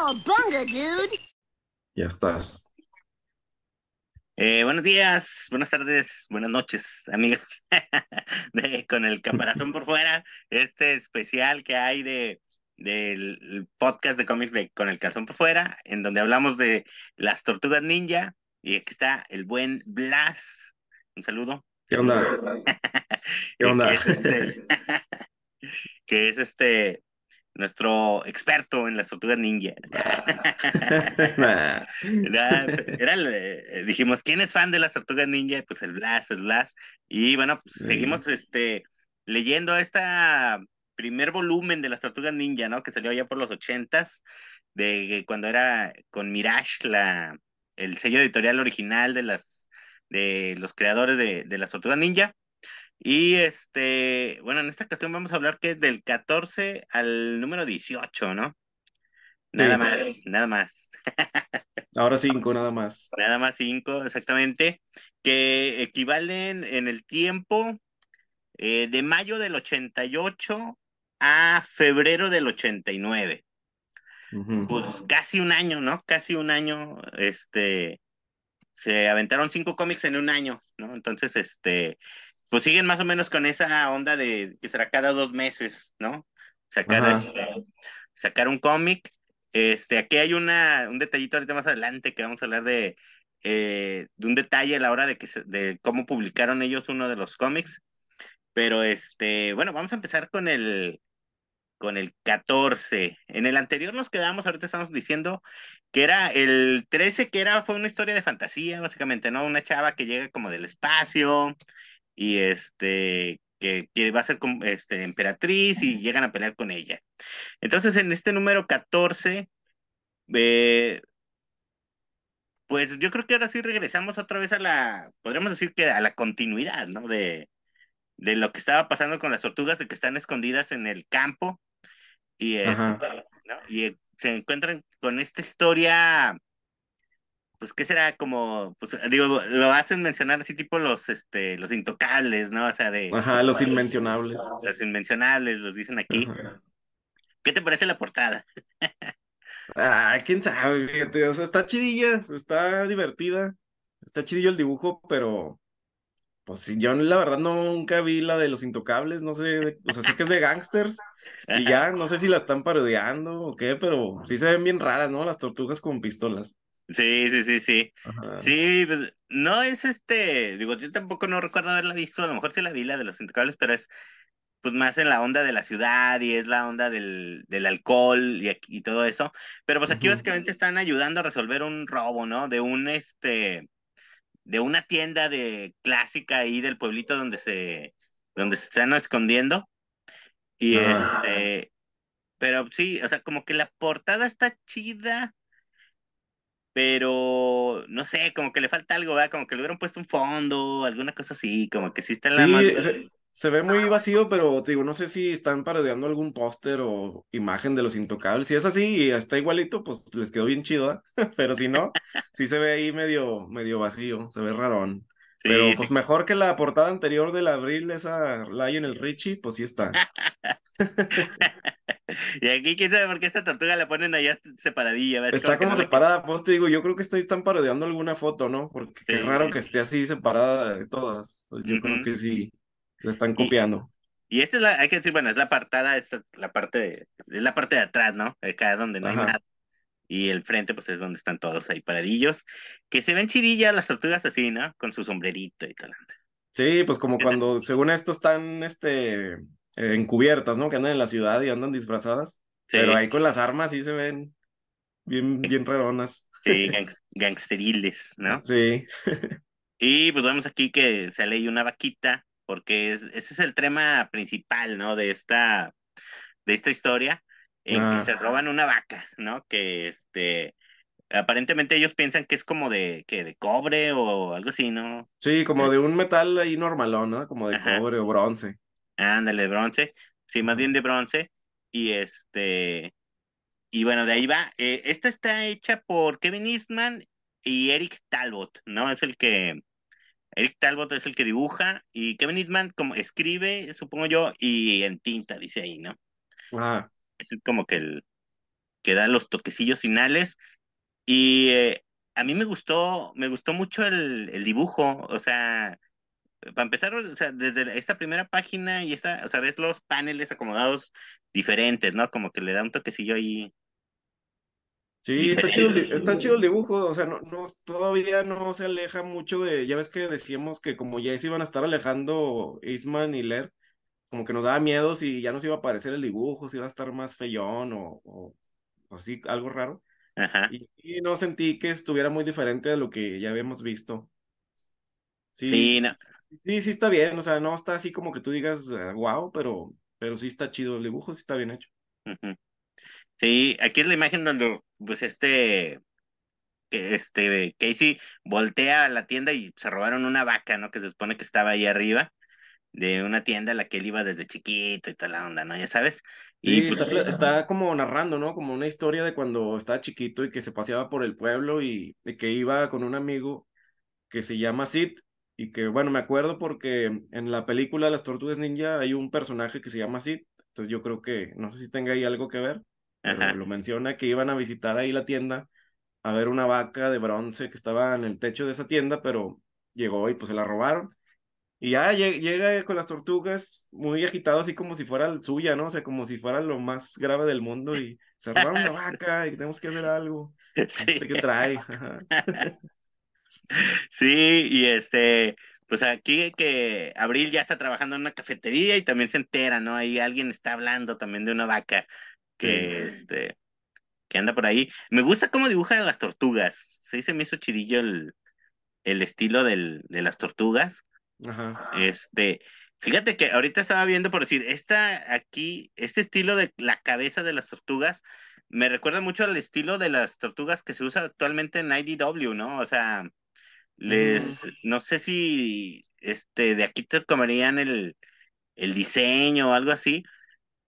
Cowabunga, dude. Ya estás. Eh, buenos días, buenas tardes, buenas noches, amigos. de, con el caparazón por fuera, este especial que hay de del podcast de cómics de Con el calzón por fuera, en donde hablamos de las tortugas ninja. Y aquí está el buen Blas. Un saludo. ¿Qué onda? ¿Qué onda? que es este, que es este nuestro experto en las tortugas ninja. Nah. Era, era el, eh, dijimos, ¿quién es fan de las tortugas ninja? Pues el Blas, el Blas. Y bueno, pues Sí. seguimos este, leyendo esta primer volumen de las tortugas ninja, ¿no? Que salió ya por los ochentas, de cuando era con Mirage, la, el sello editorial original de las de los creadores de, de las tortugas ninja. Y este, bueno, en esta ocasión vamos a hablar que es del 14 al número 18, ¿no? Nada Sí. más, nada más. Ahora cinco nada más. Nada más cinco, exactamente, que equivalen en el tiempo eh, de mayo del 88 a febrero del 89. Ujú. Pues casi un año, ¿no? Casi un año, este, se aventaron cinco cómics en un año, ¿no? Entonces, este, pues siguen más o menos con esa onda de que será cada dos meses, ¿no? Sacar, este, sacar un cómic. Este, aquí hay una, un detallito ahorita más adelante que vamos a hablar de, eh, de un detalle a la hora de, que se- de cómo publicaron ellos uno de los cómics. Pero este, bueno, vamos a empezar con el, con el 14. En el anterior nos quedamos, ahorita estamos diciendo que era el 13, que era, fue una historia de fantasía, básicamente, ¿no? Una chava que llega como del espacio y este, que, que va a ser este, emperatriz y llegan a pelear con ella. Entonces, en este número 14, eh, pues yo creo que ahora sí regresamos otra vez a la, podríamos decir que a la continuidad, ¿no? De, de lo que estaba pasando con las tortugas, de que están escondidas en el campo y, este, ¿no? y eh, se encuentran con esta historia, pues, ¿qué será? Como, pues, digo, lo hacen mencionar así tipo los, este, los intocables, ¿no? O sea, de Ajá, los inmencionables. los inmencionables, los dicen aquí. Ajá. ¿Qué te parece la portada? Ah, quién sabe, fíjate, o sea, está chidilla, está divertida, está chidillo el dibujo, pero pues sí, yo la verdad nunca vi la de los intocables, no sé, o sea, sé que es de gangsters y ya, no sé si la están parodiando o qué, pero sí se ven bien raras, ¿no? Las tortugas con pistolas. Sí, sí, sí, sí. Ajá. Sí, pues, no es este, digo, yo tampoco no recuerdo haberla visto, a lo mejor sí la vi, la de los intocables, pero es pues más en la onda de la ciudad y es la onda del, del alcohol y, aquí- y todo eso. Pero pues aquí básicamente están ayudando a resolver un robo, ¿no? De un este, de una tienda de clásica ahí del pueblito donde se, donde se están escondiendo. Y este, pero sí, o sea, como que la portada está chida, pero no sé, como que le falta algo, ¿verdad? Como que le hubieran puesto un fondo, alguna cosa así, como que sí está en la. Sí, se, se ve muy vacío, pero te digo, no sé si están parodiando algún póster o imagen de los intocables. Si es así y está igualito, pues les quedó bien chido, ¿ah? Pero si no, sí se ve ahí medio, medio vacío, se ve rarón. Sí, Pero sí. pues mejor que la portada anterior del abril, esa Lionel Richie, pues sí está. Y aquí quién sabe por qué esta tortuga la ponen allá separadilla, ¿ves? Está que como separada, pues te digo, yo creo que estoy, están parodiando alguna foto, ¿no? Porque qué Sí. raro que esté así separada de todas. Pues yo creo que sí, la están copiando. Y esta es la, hay que decir, bueno, es la apartada, esta, la parte de, es la parte de atrás, ¿no? Acá donde no hay nada. Y el frente, pues es donde están todos ahí paradillos. Que se ven chidillas las tortugas así, ¿no? Con su sombrerito y tal. Sí, pues como cuando según esto están este, eh, encubiertas, ¿no? Que andan en la ciudad y andan disfrazadas. Sí, Pero ahí con las armas sí se ven bien, bien raronas. sí, gangs- gangsteriles, ¿no? Sí, Y pues vemos aquí que sale ahí una vaquita, porque es- ese es el tema principal, ¿no? De esta, de esta historia, en Ah. que se roban una vaca, ¿no? Que este, aparentemente ellos piensan que es como de, que de cobre o algo así, ¿no? sí, como de un metal ahí normalón, ¿no? Como de Ajá. cobre o bronce. Ándale, de bronce, sí, más bien de bronce, y este, y bueno, de ahí va. Eh, esta está hecha por Kevin Eastman y Eric Talbot, ¿no? Es el que, Eric Talbot es el que dibuja, y Kevin Eastman como escribe, supongo yo, y en tinta, dice ahí, ¿no? Ajá. Es como que el, que da los toquecillos finales. Y eh, a mí me gustó, me gustó mucho el, el dibujo, o sea, para empezar, o sea, desde esta primera página y esta, o sea, ves los paneles acomodados diferentes, ¿no? Como que le da un toquecillo ahí. Sí, está chido, el, está chido el dibujo, o sea, no, no, todavía no se aleja mucho de, ya ves que decíamos que como ya se iban a estar alejando Isman y Ler, como que nos daba miedo si ya nos iba a aparecer el dibujo, si iba a estar más feyón o, o, así, algo raro. Ajá. Y, y, no sentí que estuviera muy diferente de lo que ya habíamos visto. Sí, Sí, sí, no. sí, sí está bien, o sea, no está así como que tú digas, wow, pero, pero sí está chido el dibujo, sí está bien hecho. Sí, aquí es la imagen donde, pues, este, que este, Casey voltea a la tienda y se robaron una vaca, ¿no? Que se supone que estaba ahí arriba de una tienda a la que él iba desde chiquito y toda la onda, ¿no? Ya sabes. Y pues, está, como narrando, ¿no? Como una historia de cuando estaba chiquito y que se paseaba por el pueblo y, y que iba con un amigo que se llama Sid y que, bueno, me acuerdo porque en la película Las Tortugas Ninja hay un personaje que se llama Sid, entonces yo creo que, no sé si tenga ahí algo que ver, pero ajá. lo menciona que iban a visitar ahí la tienda a ver una vaca de bronce que estaba en el techo de esa tienda, pero llegó y pues se la robaron. Y ya lle- llega con las tortugas muy agitado, así como si fuera suya, ¿no? O sea, como si fuera lo más grave del mundo y se robaron la vaca y tenemos que hacer algo. Sí. ¿Este qué trae? Sí, y este, pues aquí que Abril ya está trabajando en una cafetería y también se entera, ¿no? Ahí alguien está hablando también de una vaca que, este, que anda por ahí. Me gusta cómo dibujan las tortugas. Sí, se me hizo chidillo el, el estilo del, de las tortugas. Ajá. Este, fíjate que ahorita estaba viendo por decir, esta aquí, este estilo de la cabeza de las tortugas me recuerda mucho al estilo de las tortugas que se usa actualmente en IDW, ¿no? O sea, les, no sé si este, de aquí te comerían el, el diseño o algo así,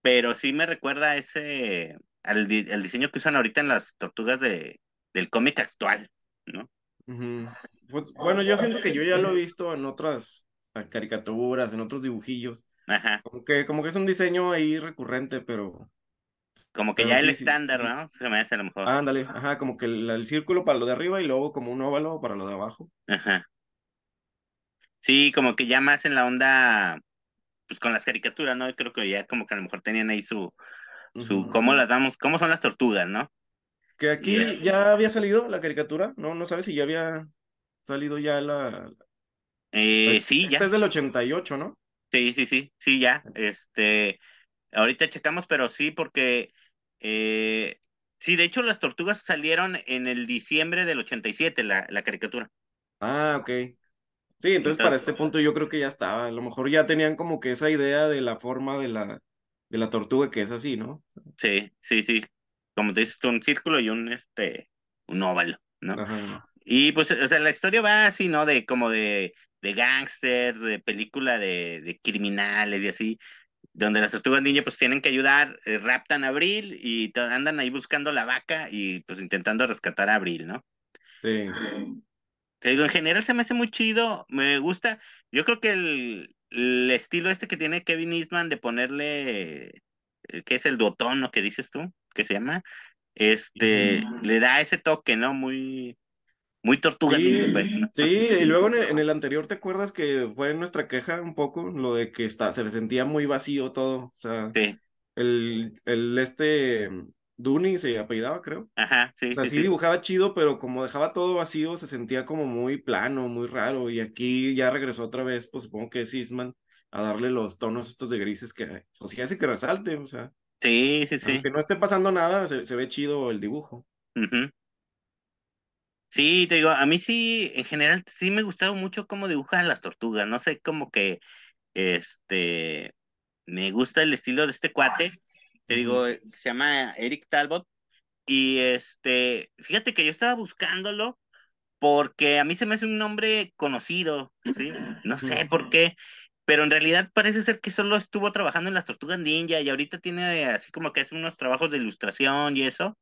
pero sí me recuerda a ese, al, al diseño que usan ahorita en las tortugas de, del cómic actual, ¿no? ujú. Pues bueno, yo siento que yo ya lo he visto en otras eh, caricaturas, en otros dibujillos. Ajá, Como que, como que es un diseño ahí recurrente, pero, como que pero ya el sí, estándar, sí. ¿no? Se me hace a lo mejor. Ándale, ajá, como que el, el círculo para lo de arriba y luego como un óvalo para lo de abajo. Ajá. Sí, como que ya más en la onda, pues con las caricaturas, ¿no? Yo creo que ya como que a lo mejor tenían ahí su, su, cómo las damos, cómo son las tortugas, ¿no? Que aquí ya había salido la caricatura, ¿no? No sabes si ya había salido ya la... eh, la- sí, Esta ya, es del 88, ¿no? sí, sí, sí, sí, ya, este, ahorita checamos, pero sí, porque, eh, sí, de hecho las tortugas salieron en el diciembre del 87, la, la caricatura. Ah, ok. Sí, entonces para este punto yo creo que ya estaba. A lo mejor ya tenían como que esa idea de la forma de la, de la tortuga que es así, ¿no? sí, sí, sí, como te dices, un círculo y un, este, un óvalo, ¿no? Ajá. Y pues, o sea, la historia va así, ¿no? De como de, de gángsters, de película de, de criminales y así, donde las tortugas ninja pues tienen que ayudar, eh, raptan a Abril y andan ahí buscando la vaca y pues intentando rescatar a Abril, ¿no? Sí. Te digo, en general se me hace muy chido, me gusta. Yo creo que el, el estilo este que tiene Kevin Eastman de ponerle, eh, que es el duotón, ¿no? Que dices tú, que se llama, este, le da ese toque, ¿no? Muy, muy tortuga Sí, pues, ¿no? sí, y luego en el, en el anterior, ¿te acuerdas que fue nuestra queja un poco lo de que está, se sentía muy vacío todo? O sea, Sí. el, el este Dooney se apellidaba, creo. O Ajá, sí, sea, sí, dibujaba chido, pero como dejaba todo vacío, se sentía como muy plano, muy raro. Y aquí ya regresó otra vez, pues supongo que es Eastman, a darle los tonos estos de grises que, pues sí hace que resalte. O sea, Sí, sí, sí. aunque no esté pasando nada, se, se ve chido el dibujo. Ujú. Sí, te digo, a mí sí, en general, sí me gustaron mucho cómo dibujan las tortugas. No sé, como que, este, me gusta el estilo de este cuate. Te digo, se llama Eric Talbot. Y este, fíjate que yo estaba buscándolo porque a mí se me hace un nombre conocido, ¿sí? No sé por qué, pero en realidad parece ser que solo estuvo trabajando en las Tortugas Ninja y ahorita tiene así como que hace unos trabajos de ilustración y eso.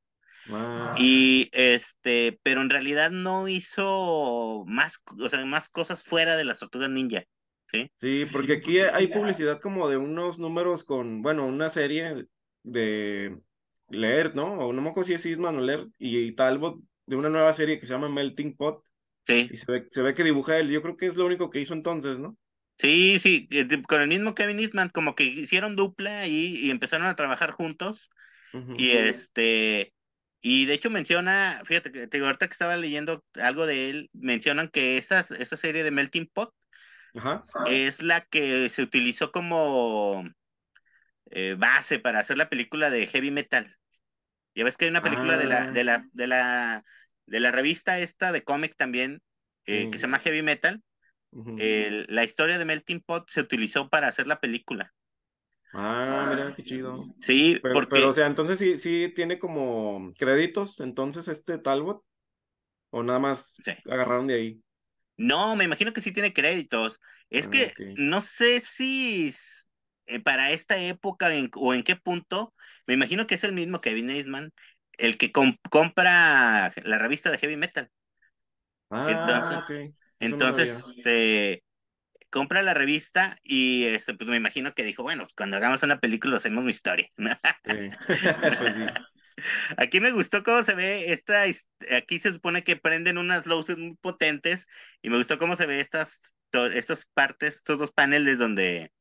Ah, Y este, pero en realidad no hizo más, o sea, más cosas fuera de las Tortugas Ninja, ¿sí? sí, porque aquí hay publicidad como de unos números con, bueno, una serie de Laird, ¿no? O no me acuerdo si es Eastman o Laird, y Talbot de una nueva serie que se llama Melting Pot. Sí. Y se ve, se ve que dibuja él. Yo creo que es lo único que hizo entonces, ¿no? Sí, sí, con el mismo Kevin Eastman, como que hicieron dupla y, y empezaron a trabajar juntos. Y este, y de hecho menciona, fíjate que ahorita que estaba leyendo algo de él, mencionan que esa, esa serie de Melting Pot es la que se utilizó como eh, base para hacer la película de Heavy Metal. Ya ves que hay una película de la, de la, ah. de la, de la revista esta de cómic también, eh, que se llama Heavy Metal. la historia de Melting Pot se utilizó para hacer la película. Ah, mira, qué chido. Sí, pero, porque... pero o sea, entonces sí, sí tiene como créditos, entonces este Talbot, o nada más agarraron de ahí. No, me imagino que sí tiene créditos. Es ah, que no sé si eh, para esta época o en qué punto, me imagino que es el mismo Kevin Eastman, el que compra la revista de heavy metal. Ah, entonces, entonces este, compra la revista y este, pues me imagino que dijo, bueno, cuando hagamos una película hacemos mi historia. Pues aquí me gustó cómo se ve esta, aquí se supone que prenden unas luces muy potentes y me gustó cómo se ve estas, estas partes, estos dos paneles donde,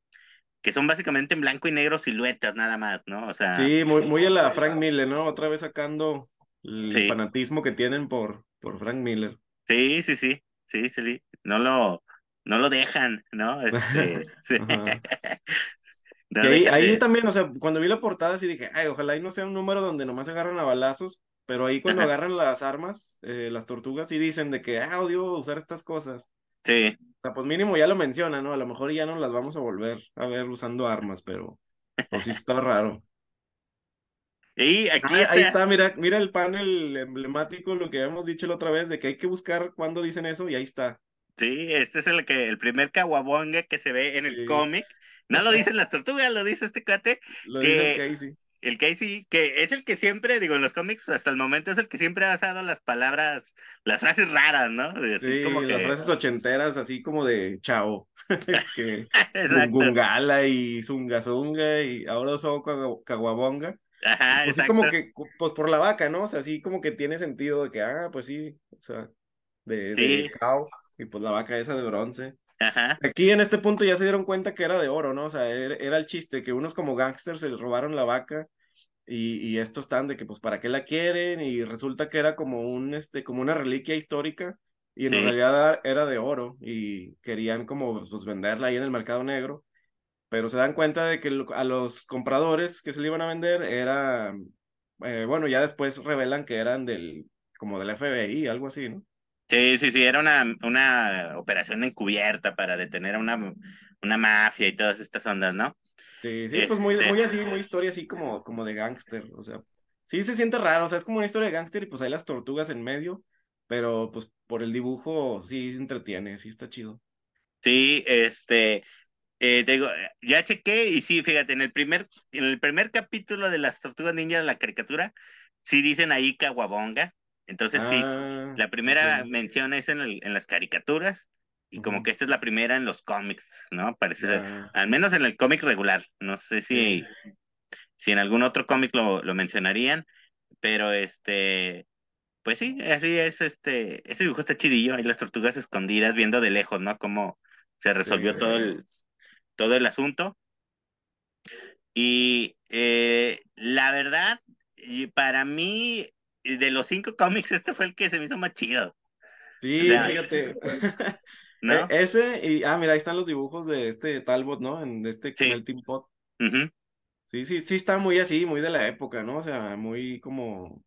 que son básicamente en blanco y negro siluetas nada más, ¿no? O sea. Sí, muy, muy a la Frank Miller, ¿no? Otra vez sacando el fanatismo que tienen por, por Frank Miller. Sí, sí, sí, sí, sí, no lo, no lo dejan, ¿no? Este, ahí, también, o sea, cuando vi la portada sí dije, ay, ojalá y no sea un número donde nomás se agarran a balazos, pero ahí cuando agarran las armas, eh, las tortugas, y dicen de que, ah, odio usar estas cosas. Sí. O sea, pues mínimo ya lo menciona, ¿no? A lo mejor ya no las vamos a volver a ver usando armas, pero pues sí está raro. Y aquí ah, Ahí está, mira, mira el panel emblemático, lo que habíamos dicho la otra vez, de que hay que buscar cuándo dicen eso, y ahí está. Sí, este es el que el primer caguabonga que se ve en el cómic. No lo dicen las tortugas, lo dice este cuate. Lo dice el Casey. El Casey, que es el que siempre, digo, en los cómics hasta el momento es el que siempre ha usado las palabras, las frases raras, ¿no? sí, como las frases ochenteras, así como de chao. que Gungala y Zungazunga y ahora uso Caguabonga. Ajá, pues como que, pues por la vaca, ¿no? O sea, así como que tiene sentido de que, ah, pues sí, o sea, de, de cow, y pues la vaca esa de bronce. Ajá. Aquí en este punto ya se dieron cuenta que era de oro, ¿no? O sea, era, el chiste, que unos como gangsters se les robaron la vaca y, y, estos están de que, pues, ¿para qué la quieren? Y resulta que era como, un, este, como una reliquia histórica y en realidad era de oro y querían como, pues, pues, venderla ahí en el mercado negro pero se dan cuenta de que a los compradores que se le iban a vender era, eh, bueno, ya después revelan que eran del, como del FBI, algo así, ¿no? Sí, sí, sí, era una, una operación encubierta para detener a una, una mafia y todas estas ondas, ¿no? Sí, sí, pues muy, muy así, muy historia así como, como de gángster, o sea, sí se siente raro, o sea, es como una historia de gángster y pues hay las tortugas en medio, pero pues por el dibujo sí se entretiene, sí está chido. Sí, este, eh, digo, ya chequé y sí, fíjate, en el primer, en el primer capítulo de las Tortugas Ninja de la caricatura, sí dicen ahí Caguabonga. Entonces sí, ah, la primera mención es en, el, en las caricaturas y como que esta es la primera en los cómics, ¿no? Parece ser, al menos en el cómic regular. No sé si, si en algún otro cómic lo, lo mencionarían, pero este, pues sí, así es, este, ese dibujo está chidillo, ahí las tortugas escondidas viendo de lejos, ¿no? Cómo se resolvió todo el, todo el asunto. Y eh, la verdad, para mí, de los cinco cómics, este fue el que se me hizo más chido. Sí, fíjate. E, ese, y ah, mira, ahí están los dibujos de este Talbot, ¿no? En este sí. el Team Pot. Sí, sí, sí, está muy así, muy de la época, ¿no? O sea, muy como,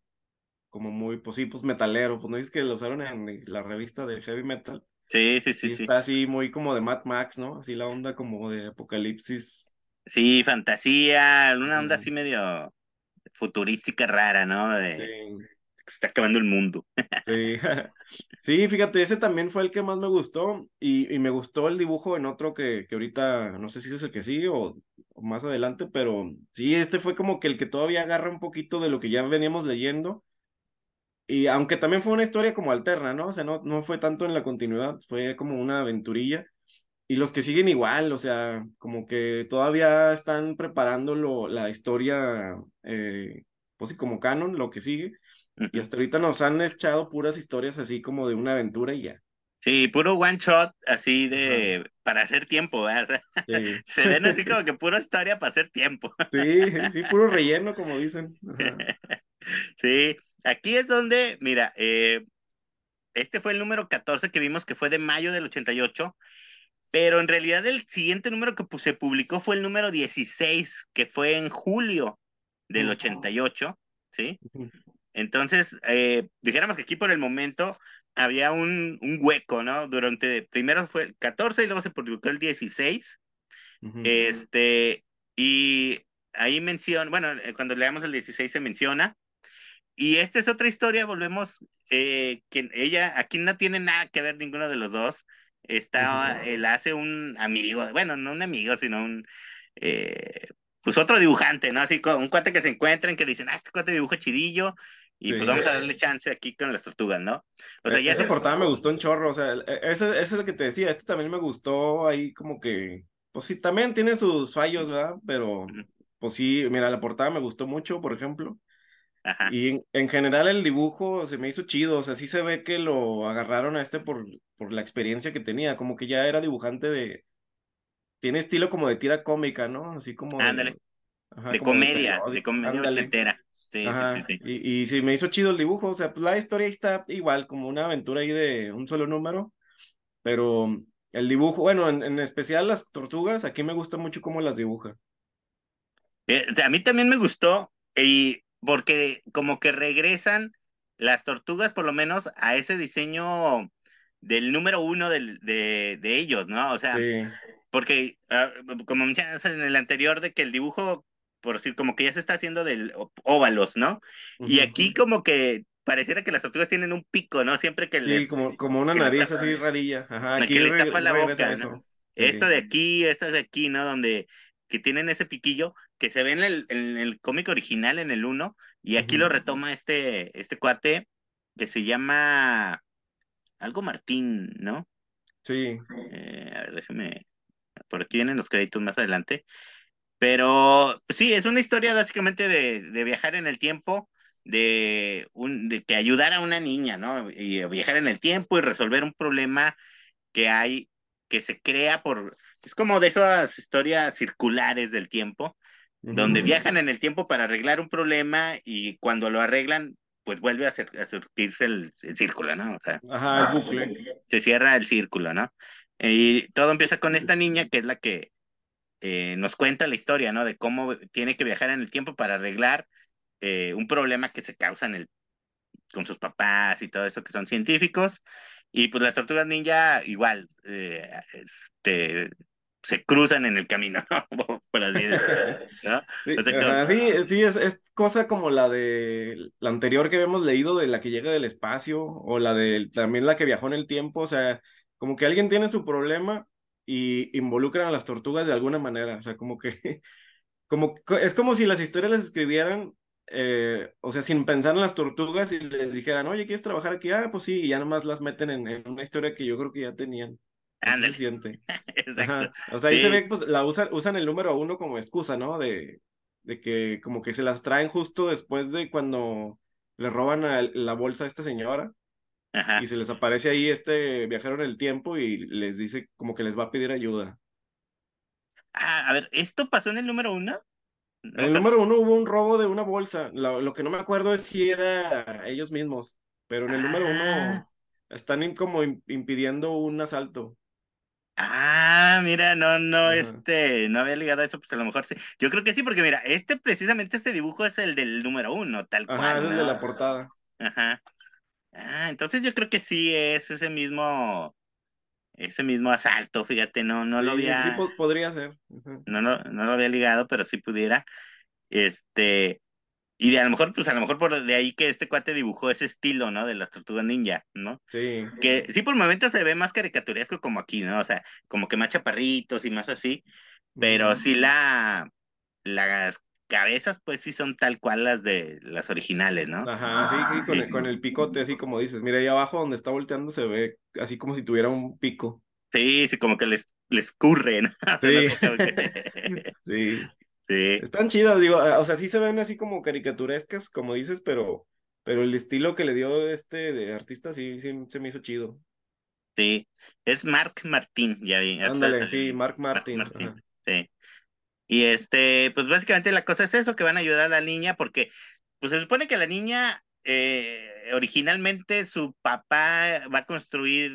como muy, pues sí, pues metalero. Pues no dices que lo usaron en la revista de Heavy Metal. Sí, sí, sí, sí. Está así muy como de Mad Max, ¿no? Así la onda como de apocalipsis. Sí, fantasía, una onda así medio futurística rara, ¿no? De... Sí. Se está acabando el mundo. Sí. sí, fíjate, ese también fue el que más me gustó y, y me gustó el dibujo en otro que, que ahorita no sé si es el que sigue o, o, más adelante, pero sí, este fue como que el que todavía agarra un poquito de lo que ya veníamos leyendo y aunque también fue una historia como alterna, ¿no? O sea, no, no fue tanto en la continuidad, fue como una aventurilla. Y los que siguen igual, o sea, como que todavía están preparando la historia, eh, pues sí, como canon, lo que sigue. Y hasta ahorita nos han echado puras historias así como de una aventura y ya. Sí, puro one shot, así de para hacer tiempo, ¿verdad? Se ven así como que pura historia para hacer tiempo. Sí, sí, puro relleno, como dicen. Sí, aquí es donde, mira, eh, este fue el número 14 que vimos que fue de mayo del 88, pero en realidad el siguiente número que se publicó fue el número 16, que fue en julio del 88, ¿sí? Entonces, eh, dijéramos que aquí por el momento había un, un, hueco, ¿no? Durante, primero fue el 14 y luego se publicó el 16. Este, y ahí menciona, bueno, eh, cuando leamos el 16 se menciona. Y esta es otra historia, volvemos, eh, que ella, aquí no tiene nada que ver ninguno de los dos. Está, él hace un amigo, bueno, no un amigo, sino un, eh, pues otro dibujante, ¿no? Así un cuate que se encuentran, que dicen, ah, este cuate dibuja chidillo, y pues vamos a darle chance aquí con las tortugas, ¿no? O sea, e, ya Esa portada me gustó un chorro, o sea, e, ese, ese es lo que te decía, este también me gustó ahí como que, pues sí, también tiene sus fallos, ¿verdad? Pero, pues sí, mira, la portada me gustó mucho, por ejemplo. Ajá. Y en, general el dibujo se me hizo chido, o sea, sí se ve que lo agarraron a este por, por la experiencia que tenía, como que ya era dibujante de... Tiene estilo como de tira cómica, ¿no? Así como... Ándale. De, comedia, de, comedia entera. Sí, sí, sí, Y, y sí, me hizo chido el dibujo, o sea, pues la historia está igual, como una aventura ahí de un solo número, pero el dibujo, bueno, en, especial las tortugas, aquí me gusta mucho cómo las dibuja. Eh, a mí también me gustó, y porque como que regresan las tortugas por lo menos a ese diseño del número uno del, de, de ellos, ¿no? O sea, porque ah, como mencionas en el anterior de que el dibujo por decir, como que ya se está haciendo del óvalos, ¿no? Y aquí como que pareciera que las tortugas tienen un pico, ¿no? Siempre que sí, como, como una nariz así radilla. Ajá, aquí le tapa la boca, ¿no? Esto de aquí, esto de aquí, ¿no? Donde que tienen ese piquillo que se ve en el, en el cómic original, en el 1, y aquí lo retoma este, este cuate que se llama algo Martín, ¿no? Sí. Eh, a ver, déjeme, por aquí vienen los créditos más adelante. Pero pues sí, es una historia básicamente de, de viajar en el tiempo, de, un, de que ayudar a una niña, ¿no? Y viajar en el tiempo y resolver un problema que hay, que se crea por, es como de esas historias circulares del tiempo, donde viajan en el tiempo para arreglar un problema y cuando lo arreglan, pues vuelve a, a surtirse el, círculo, ¿no? O sea, Ajá, el bucle. Se cierra el círculo, ¿no? Y todo empieza con esta niña que es la que eh, nos cuenta la historia, ¿no? De cómo tiene que viajar en el tiempo para arreglar eh, un problema que se causa en el, con sus papás y todo eso, que son científicos. Y pues las tortugas ninja igual, eh, este, se cruzan en el camino, ¿no? Por así ¿no? Sí, sí, es, es, cosa como la de la anterior que habíamos leído, de la que llega del espacio, o la de también la que viajó en el tiempo, o sea, como que alguien tiene su problema y involucran a las tortugas de alguna manera, o sea, como que, como, es como si las historias las escribieran, eh, o sea, sin pensar en las tortugas y les dijeran, oye, ¿quieres trabajar aquí? Ah, pues sí, y ya nomás las meten en, una historia que yo creo que ya tenían. Se siente. O sea, ahí se ve, pues, la usan, usan el número uno como excusa, ¿no? De, de que como que se las traen justo después de cuando le roban a la bolsa a esta señora. Y se les aparece ahí este viajero en el tiempo y les dice como que les va a pedir ayuda. Ah, a ver, ¿esto pasó en el número uno? En el número uno hubo un robo de una bolsa. Lo, que no me acuerdo es si era ellos mismos, pero en el número uno ah. están como impidiendo un asalto. Ah, mira, no, no, este, no había ligado a eso, pues a lo mejor sí. Yo creo que sí, porque mira, este, precisamente este dibujo es el del número uno, tal cual. Es el de la portada. Ajá. Ah, entonces yo creo que sí es ese mismo, ese mismo asalto, fíjate, no, no lo había. Sí, podría ser. No, no, no lo había ligado, pero sí pudiera. Este, y de, a lo mejor, pues a lo mejor por de ahí que este cuate dibujó ese estilo, ¿no? De las tortugas ninja, ¿no? Sí. Que sí por momentos se ve más caricaturesco como aquí, ¿no? O sea, como que más chaparritos y más así, pero sí la, las cabezas, pues sí son tal cual las de las originales, ¿no? Ajá, sí, con, El, con, El, picote, así como dices. Mira, ahí abajo donde está volteando se ve así como si tuviera un pico. Sí, sí, como que les, les curre, ¿no? Sí. sí. Sí. Están chidas, digo, ah, o sea, sí se ven así como caricaturescas, como dices, pero, pero el estilo que le dio este de artista sí, sí se me hizo chido. Sí, es Mark Martín, ya vi. Ándale, sí, Mark Martín. Sí. Y este, pues básicamente la cosa es eso, que van a ayudar a la niña, porque pues se supone que la niña, eh, originalmente su papá va a construir,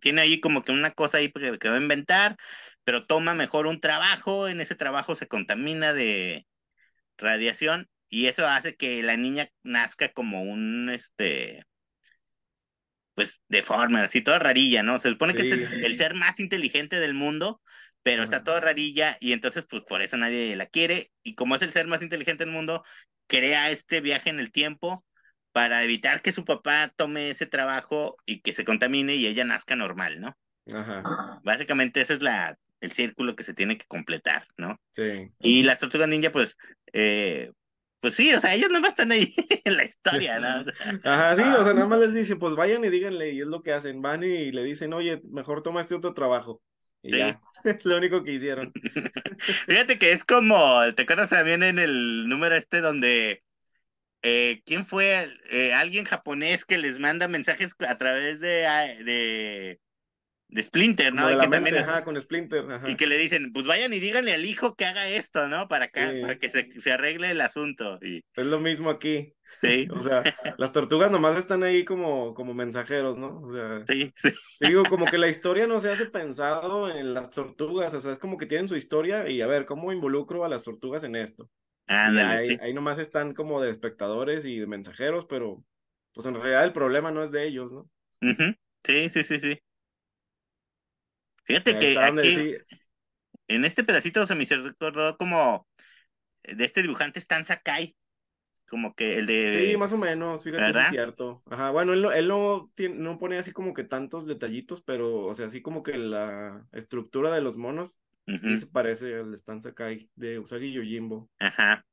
tiene ahí como que una cosa ahí que va a inventar, pero toma mejor un trabajo, en ese trabajo se contamina de radiación y eso hace que la niña nazca como un, este, pues deforme, así toda rarilla, ¿no? Se supone que es el, ser más inteligente del mundo, pero está toda rarilla y entonces pues por eso nadie la quiere y como es el ser más inteligente del mundo, crea este viaje en el tiempo para evitar que su papá tome ese trabajo y que se contamine y ella nazca normal, ¿no? Ajá. Básicamente ese es la, el círculo que se tiene que completar, ¿no? Sí. Y las tortugas ninja, pues, eh, pues sí, o sea, ellos más están ahí en la historia, ¿no? Ajá, sí, o sea, nada más les dice, pues vayan y díganle, y es lo que hacen, van y le dicen, oye, mejor toma este otro trabajo. Y sí. ya, es lo único que hicieron. Fíjate que es como, ¿te acuerdas también en el número este donde, eh, ¿quién fue? Eh, alguien japonés que les manda mensajes a través de, ah, de de Splinter, ¿no? y que también, ajá, con Splinter, ajá. Y que le dicen, pues vayan y díganle al hijo que haga esto, ¿no? Para, acá, para que se, se, arregle el asunto. Y... Es lo mismo aquí. Sí. o sea, las tortugas nomás están ahí como, como mensajeros, ¿no? O sea, sí, sí. digo, como que la historia no se hace pensado en las tortugas, o sea, es como que tienen su historia y a ver, ¿cómo involucro a las tortugas en esto? Ándale, ahí, sí. ahí nomás están como de espectadores y de mensajeros, pero pues en realidad el problema no es de ellos, ¿no? Uh -huh. Sí, sí, sí, sí. Fíjate que aquí, en este pedacito se me recordó como de este dibujante Stan Sakai, como que el de... Sí, más o menos, fíjate, ¿verdad? es cierto. Ajá, bueno, él, no, él no, tiene, no pone así como que tantos detallitos, pero, o sea, así como que la estructura de los monos, uh -huh. sí se parece al Stan Sakai de Usagi Yojimbo. Ajá.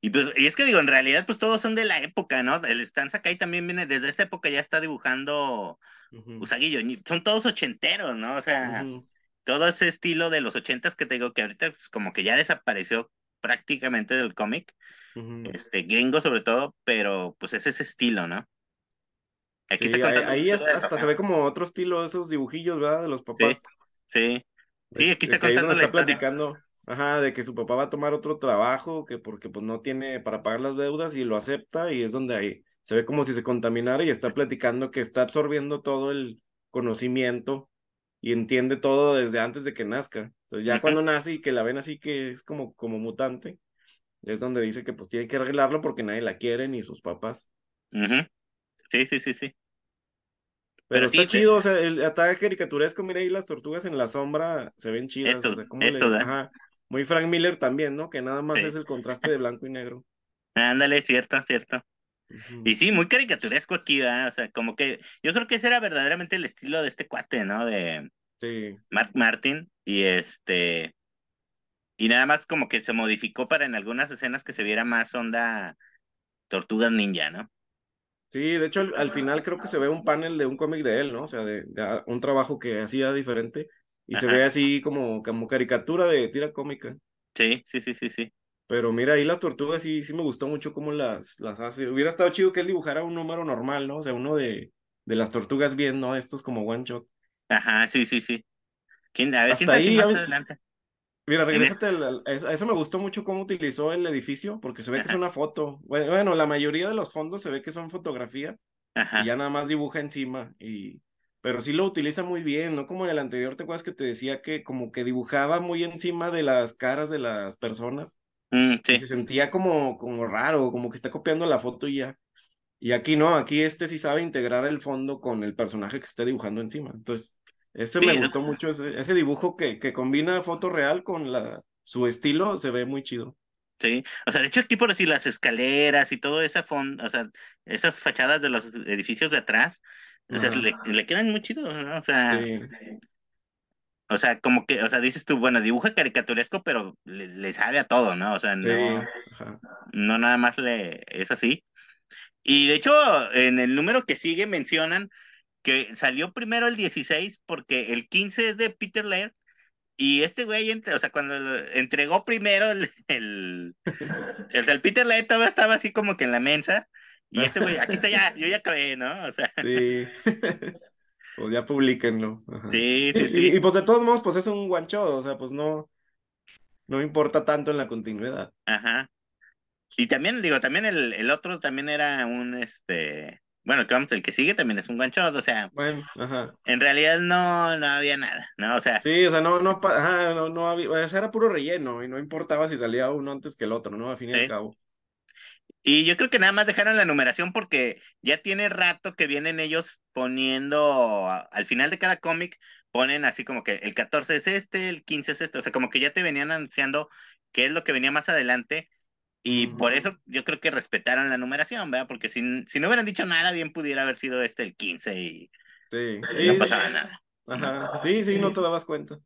Y pues, y es que digo, en realidad, pues todos son de la época, ¿no? El Stan Sakai también viene, desde esta época ya está dibujando Uh -huh. Usagi Yojimbo, son todos ochenteros, ¿no? O sea, uh -huh. todo ese estilo de los ochentas que te digo que ahorita pues, como que ya desapareció prácticamente del cómic, uh -huh. este, gringo sobre todo, pero pues es ese estilo, ¿no? Aquí sí, ahí, ahí hasta, hasta se ve como otro estilo, esos dibujillos, ¿verdad? De los papás. Sí, sí, sí aquí está de contando está la historia. platicando, ajá, de que su papá va a tomar otro trabajo, que porque pues no tiene para pagar las deudas y lo acepta y es donde ahí se ve como si se contaminara y está platicando que está absorbiendo todo el conocimiento y entiende todo desde antes de que nazca. Entonces ya cuando nace y que la ven así que es como, como mutante, es donde dice que pues tiene que arreglarlo porque nadie la quiere ni sus papás. Uh -huh. Sí, sí, sí, sí. Pero, Pero está sí, chido, o sea, el ataque caricaturesco, mira ahí las tortugas en la sombra se ven chidas. Esto, o sea, ¿cómo esto, le... Ajá. Muy Frank Miller también, ¿no? Que nada más sí. es el contraste de blanco y negro. Ándale, cierto, cierto. Y sí, muy caricaturesco aquí, ¿verdad? O sea, como que yo creo que ese era verdaderamente el estilo de este cuate, ¿no? De sí. Mark Martin. Y este. Y nada más como que se modificó para en algunas escenas que se viera más onda Tortugas Ninja, ¿no? Sí, de hecho, al, al final creo que se ve un panel de un cómic de él, ¿no? O sea, de, de un trabajo que hacía diferente. Y Ajá. se ve así como, como caricatura de tira cómica. Sí, sí, sí, sí, sí. Pero mira, ahí las tortugas sí, sí me gustó mucho cómo las, las hace. Hubiera estado chido que él dibujara un número normal, ¿no? O sea, uno de, de las tortugas bien, ¿no? Estos como one shot. Ajá, sí, sí, sí. ¿Quién, a ver, Hasta ¿quién ahí, más adelante? Mira, al, a eso me gustó mucho cómo utilizó el edificio, porque se ve Ajá. que es una foto. Bueno, bueno, la mayoría de los fondos se ve que son fotografía Ajá. y ya nada más dibuja encima. Y... Pero sí lo utiliza muy bien, ¿no? Como en el anterior, ¿te acuerdas que te decía que como que dibujaba muy encima de las caras de las personas? Mm, sí. Y se sentía como, como raro, como que está copiando la foto y ya. Y aquí no, aquí este sí sabe integrar el fondo con el personaje que está dibujando encima. Entonces, ese Sí, me gustó mucho, ese, ese dibujo que, que combina foto real con la, su estilo, se ve muy chido. Sí, o sea, de hecho aquí por decir las escaleras y todo esa fondo, o sea, esas fachadas de los edificios de atrás, o sea, le, le quedan muy chidos, ¿no? O sea, Sí, o sea, como que, o sea, dices tú, bueno, dibuja caricaturesco, pero le, le sabe a todo, ¿no? O sea, no, no nada más le es así. Y de hecho, en el número que sigue mencionan que salió primero el 16 porque el 15 es de Peter Laird Y este güey, o sea, cuando entregó primero el, el, el, Peter Laird estaba así como que en la mensa, y este güey, aquí está ya, yo ya acabé, ¿no? O sea. Sí. pues ya publiquenlo. Sí, sí, sí. Y, pues de todos modos, pues es un one shot, o sea, pues no, no importa tanto en la continuidad. Ajá. Y también, digo, también el, el otro también era un, este, bueno, el que sigue también es un one shot, o sea, bueno, ajá. en realidad no, no había nada, ¿no? O sea. Sí, o sea, no, no, ajá, no, no había, o sea, era puro relleno y no importaba si salía uno antes que el otro, ¿no? Al fin y al cabo. Y yo creo que nada más dejaron la numeración porque ya tiene rato que vienen ellos poniendo, al final de cada cómic, ponen así como que el 14 es este, el 15 es este, o sea, como que ya te venían anunciando qué es lo que venía más adelante y por eso yo creo que respetaron la numeración, ¿verdad? Porque si, si no hubieran dicho nada, bien pudiera haber sido este el 15 y, sí, no pasaba nada. Ajá. Sí, sí, no te dabas cuenta.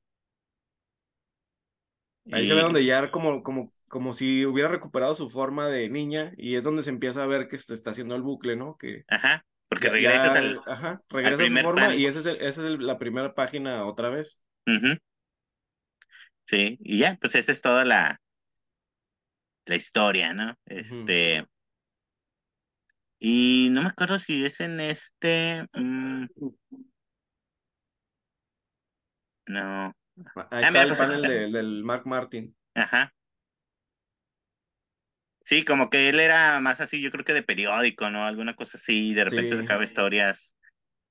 Ahí se ve donde ya como, como, como si hubiera recuperado su forma de niña y es donde se empieza a ver que se está haciendo el bucle, ¿no? Que ajá, porque regresas al Ajá, regresa a su forma y esa es, esa es la primera página otra vez. Sí, y ya, pues esa es toda la, la historia, ¿no? Este. Y no me acuerdo si es en este. Mm, no. Ahí ah, está el panel del Mark Martin. Ajá. Sí, como que él era más así, yo creo que de periódico, ¿no? Alguna cosa así, de repente dejaba historias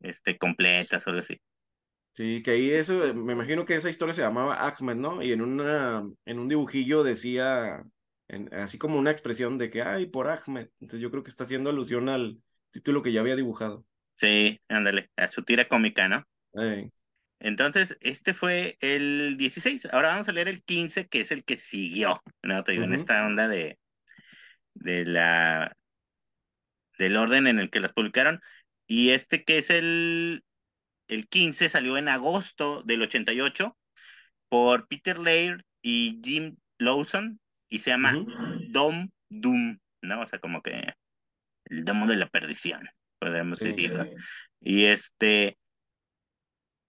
este, completas o algo así. Sí, que ahí eso, me imagino que esa historia se llamaba Ahmed, ¿no? Y en una, en un dibujillo decía, así como una expresión de que, ay, por Ahmed. Entonces yo creo que está haciendo alusión al título que ya había dibujado. Sí, ándale, a su tira cómica, ¿no? Entonces, este fue el 16. Ahora vamos a leer el 15, que es el que siguió, ¿no? Te digo, en esta onda de, de la, del orden en el que las publicaron. Y este que es el, el 15 salió en agosto del 88 por Peter Laird y Jim Lawson y se llama Dom Doom, ¿no? O sea, como que el domo de la perdición, podríamos decirlo. Y este...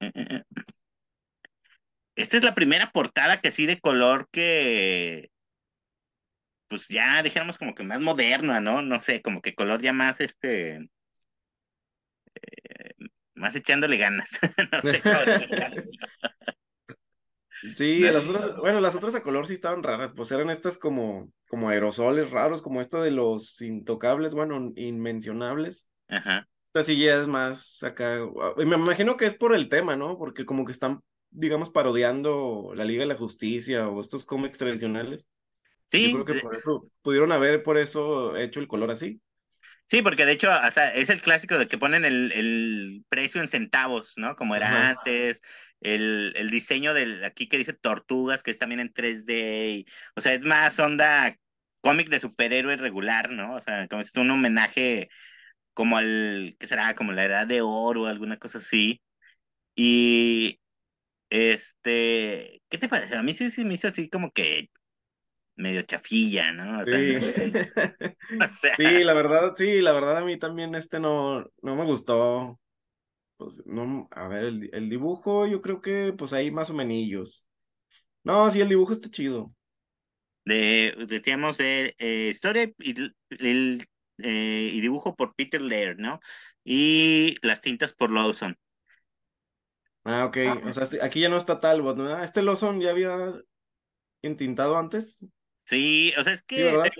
Eh, eh, eh, esta es la primera portada que sí de color que pues ya dijéramos como que más moderna, ¿no? No sé, como que color ya más este más echándole ganas. no sé Sí, las otras, bueno, las otras a color sí estaban raras, pues eran estas como, como aerosoles raros, como esta de los intocables, bueno, inmencionables. Ajá. Esta sí ya es más acá, me imagino que es por el tema, ¿no? Porque como que están, digamos, parodiando la Liga de la Justicia o estos cómics tradicionales. Sí. Yo creo que por eso, pudieron haber por eso hecho el color así. Sí, porque de hecho hasta es el clásico de que ponen el, el precio en centavos, ¿no? Como era antes, el, el diseño del, aquí que dice Tortugas, que es también en 3D, o sea, es más onda cómic de superhéroe regular, ¿no? O sea, como si es un homenaje como al, ¿qué será? Como la edad de oro o alguna cosa así. Y, este, ¿qué te parece? A mí sí, sí me hizo así como que medio chafilla, ¿no? sí. sí, la verdad, sí, la verdad a mí también este no, no me gustó. Pues no, a ver, el, dibujo yo creo que pues ahí más o menos. No, sí, el dibujo está chido. De, decíamos de eh, historia y, el, eh, y dibujo por Peter Laird, ¿no? Y las tintas por Lawson. Ah, ok. O sea, aquí ya no está Talbot, ¿no? Este Lawson ya había entintado antes. Sí, o sea, es que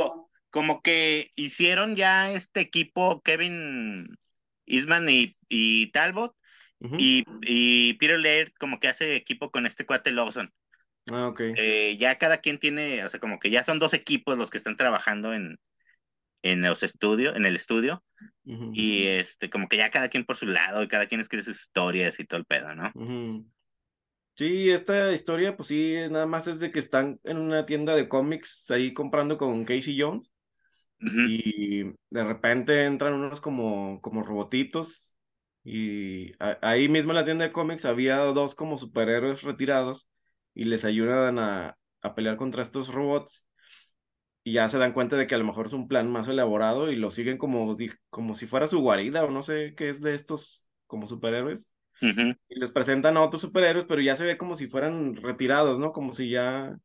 como que hicieron ya este equipo Kevin Eastman y, y Talbot y, y, Peter Laird como que hace equipo con este cuate Lawson. Ah, ok. Eh, ya cada quien tiene, o sea, como que ya son dos equipos los que están trabajando en, en los estudios, en el estudio. Y este, como que ya cada quien por su lado, y cada quien escribe sus historias y todo el pedo, ¿no? Sí, esta historia, pues sí, nada más es de que están en una tienda de cómics ahí comprando con Casey Jones. Y de repente entran unos como, como robotitos. Y ahí mismo en la tienda de cómics había dos como superhéroes retirados y les ayudan a, a pelear contra estos robots. Y ya se dan cuenta de que a lo mejor es un plan más elaborado y lo siguen como, como si fuera su guarida o no sé qué es de estos como superhéroes. Y les presentan a otros superhéroes, pero ya se ve como si fueran retirados, ¿no? Como si ya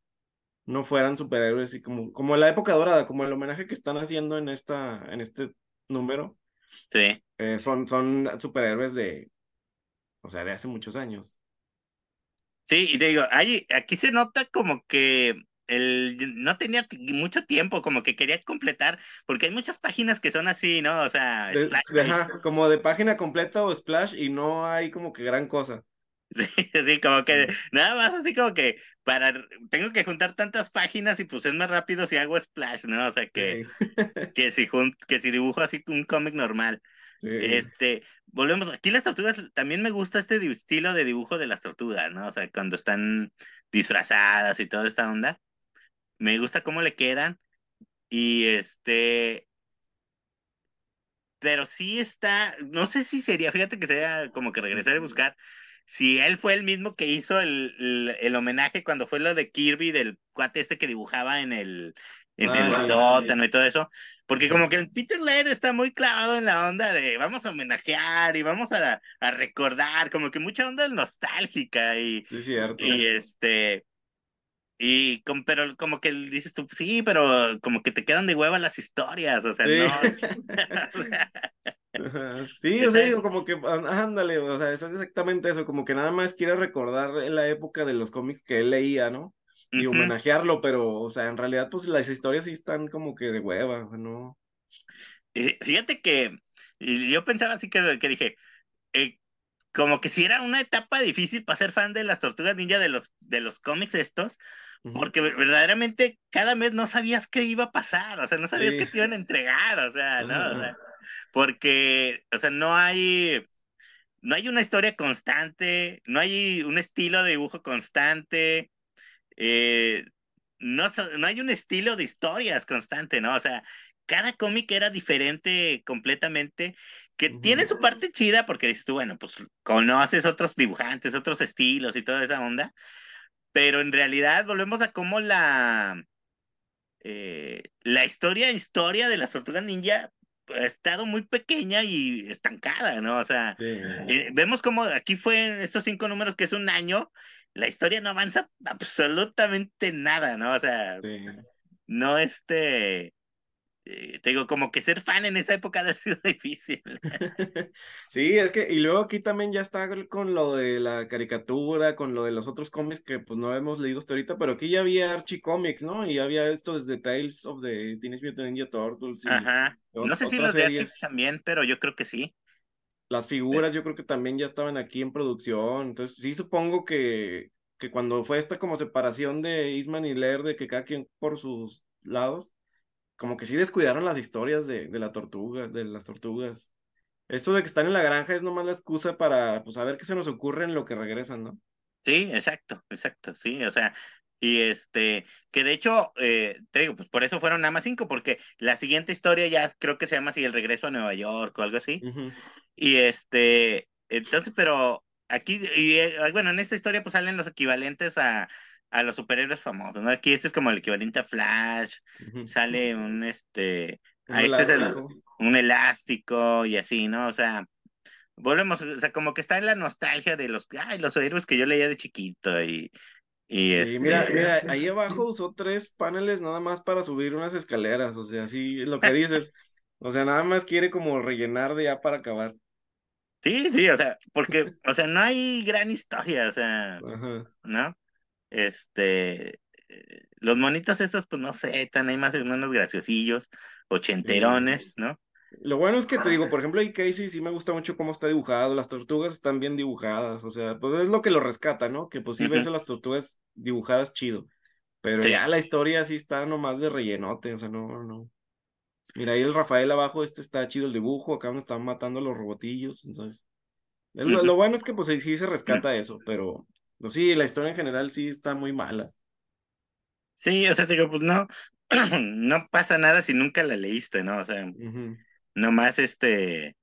no fueran superhéroes y como, como la época dorada, como el homenaje que están haciendo en, esta, en este número. Sí. Eh, son, son superhéroes de, o sea, de hace muchos años. Sí, y te digo, ahí, aquí se nota como que el, no tenía mucho tiempo, como que quería completar, porque hay muchas páginas que son así, ¿no? O sea, como de página completa o splash y no hay como que gran cosa. Sí, sí, como que nada más así como que para, tengo que juntar tantas páginas y pues es más rápido si hago splash, ¿no? O sea, que, que, si, que si dibujo así un cómic normal. Este, volvemos, aquí las tortugas, también me gusta este estilo de dibujo de las tortugas, ¿no? O sea, cuando están disfrazadas y toda esta onda. Me gusta cómo le quedan. Y este, pero sí está, no sé si sería, fíjate que sería como que regresar y buscar si él fue el mismo que hizo el, el, homenaje cuando fue lo de Kirby del cuate este que dibujaba en el, en el ah, sótano y todo eso, porque como que el Peter Laird está muy clavado en la onda de vamos a homenajear y vamos a, a recordar, como que mucha onda nostálgica y, sí, cierto. y este y con, pero como que dices tú, sí, pero como que te quedan de hueva las historias, o sea, no. Sí, o sea, como que ándale, o sea, es exactamente eso, como que nada más quiere recordar la época de los cómics que él leía, ¿no? Y homenajearlo, pero, o sea, en realidad, pues las historias sí están como que de hueva, ¿no? fíjate que yo pensaba así que, que dije, eh, como que si era una etapa difícil para ser fan de las tortugas ninja de los, de los cómics estos, porque verdaderamente cada mes no sabías qué iba a pasar, o sea, no sabías qué te iban a entregar, o sea, ¿no? O sea, porque, o sea, no hay, no hay una historia constante, no hay un estilo de dibujo constante, eh, no, no hay un estilo de historias constante, ¿no? O sea, cada cómic era diferente completamente, que tiene su parte chida porque dices tú, bueno, pues conoces otros dibujantes, otros estilos y toda esa onda, pero en realidad volvemos a cómo la, eh, la historia, historia de las tortugas ninja ha estado muy pequeña y estancada, ¿no? O sea, eh, vemos como aquí fue estos cinco números que es un año, la historia no avanza absolutamente nada, ¿no? O sea, no este, eh, te digo, como que ser fan en esa época ha sido difícil. sí, es que, y luego aquí también ya está con lo de la caricatura, con lo de los otros cómics que pues no hemos leído hasta ahorita, pero aquí ya había Archie Comics, ¿no? Y había esto desde Tales of the Teenage Mutant Ninja Turtles. Ajá. No sé si los de Archie también, pero yo creo que sí. Las figuras yo creo que también ya estaban aquí en producción, entonces sí supongo que, que cuando fue esta como separación de Isman y Lair, de que cada quien por sus lados, como que sí descuidaron las historias de, de la tortuga, de las tortugas. Eso de que están en la granja es nomás la excusa para, pues, a ver qué se nos ocurre en lo que regresan, ¿no? Sí, exacto, exacto, sí, o sea, y este, que de hecho, eh, te digo, pues por eso fueron nada más cinco, porque la siguiente historia ya creo que se llama así El regreso a Nueva York o algo así. Y este, entonces, pero aquí, y, eh, bueno, en esta historia pues salen los equivalentes a, a los superhéroes famosos, ¿no? Aquí este es como el equivalente a Flash, sale un este, un, este es un elástico y así, ¿no? O sea, volvemos, o sea, como que está en la nostalgia de los, ay, los héroes que yo leía de chiquito y, y sí, mira, este mira, ahí abajo usó tres paneles nada más para subir unas escaleras, o sea, sí, lo que dices, o sea, nada más quiere como rellenar de ya para acabar. Sí, sí, o sea, porque, o sea, no hay gran historia, o sea, ¿no? Este, eh, los monitos esos, pues no sé, están ahí más o menos graciosillos, ochenterones, ¿no? Lo bueno es que te digo, por ejemplo, ahí Casey sí me gusta mucho cómo está dibujado, las tortugas están bien dibujadas, o sea, pues es lo que lo rescata, ¿no? Que pues sí ves a las tortugas dibujadas chido, pero ya la historia sí está nomás de rellenote, o sea, no, no. Mira, ahí el Rafael abajo, este está chido el dibujo, acá me están matando los robotillos, entonces. Lo, lo, bueno es que pues sí se rescata eso, pero pues sí, la historia en general sí está muy mala. Sí, o sea, te digo, pues no, no pasa nada si nunca la leíste, ¿no? O sea, nomás este,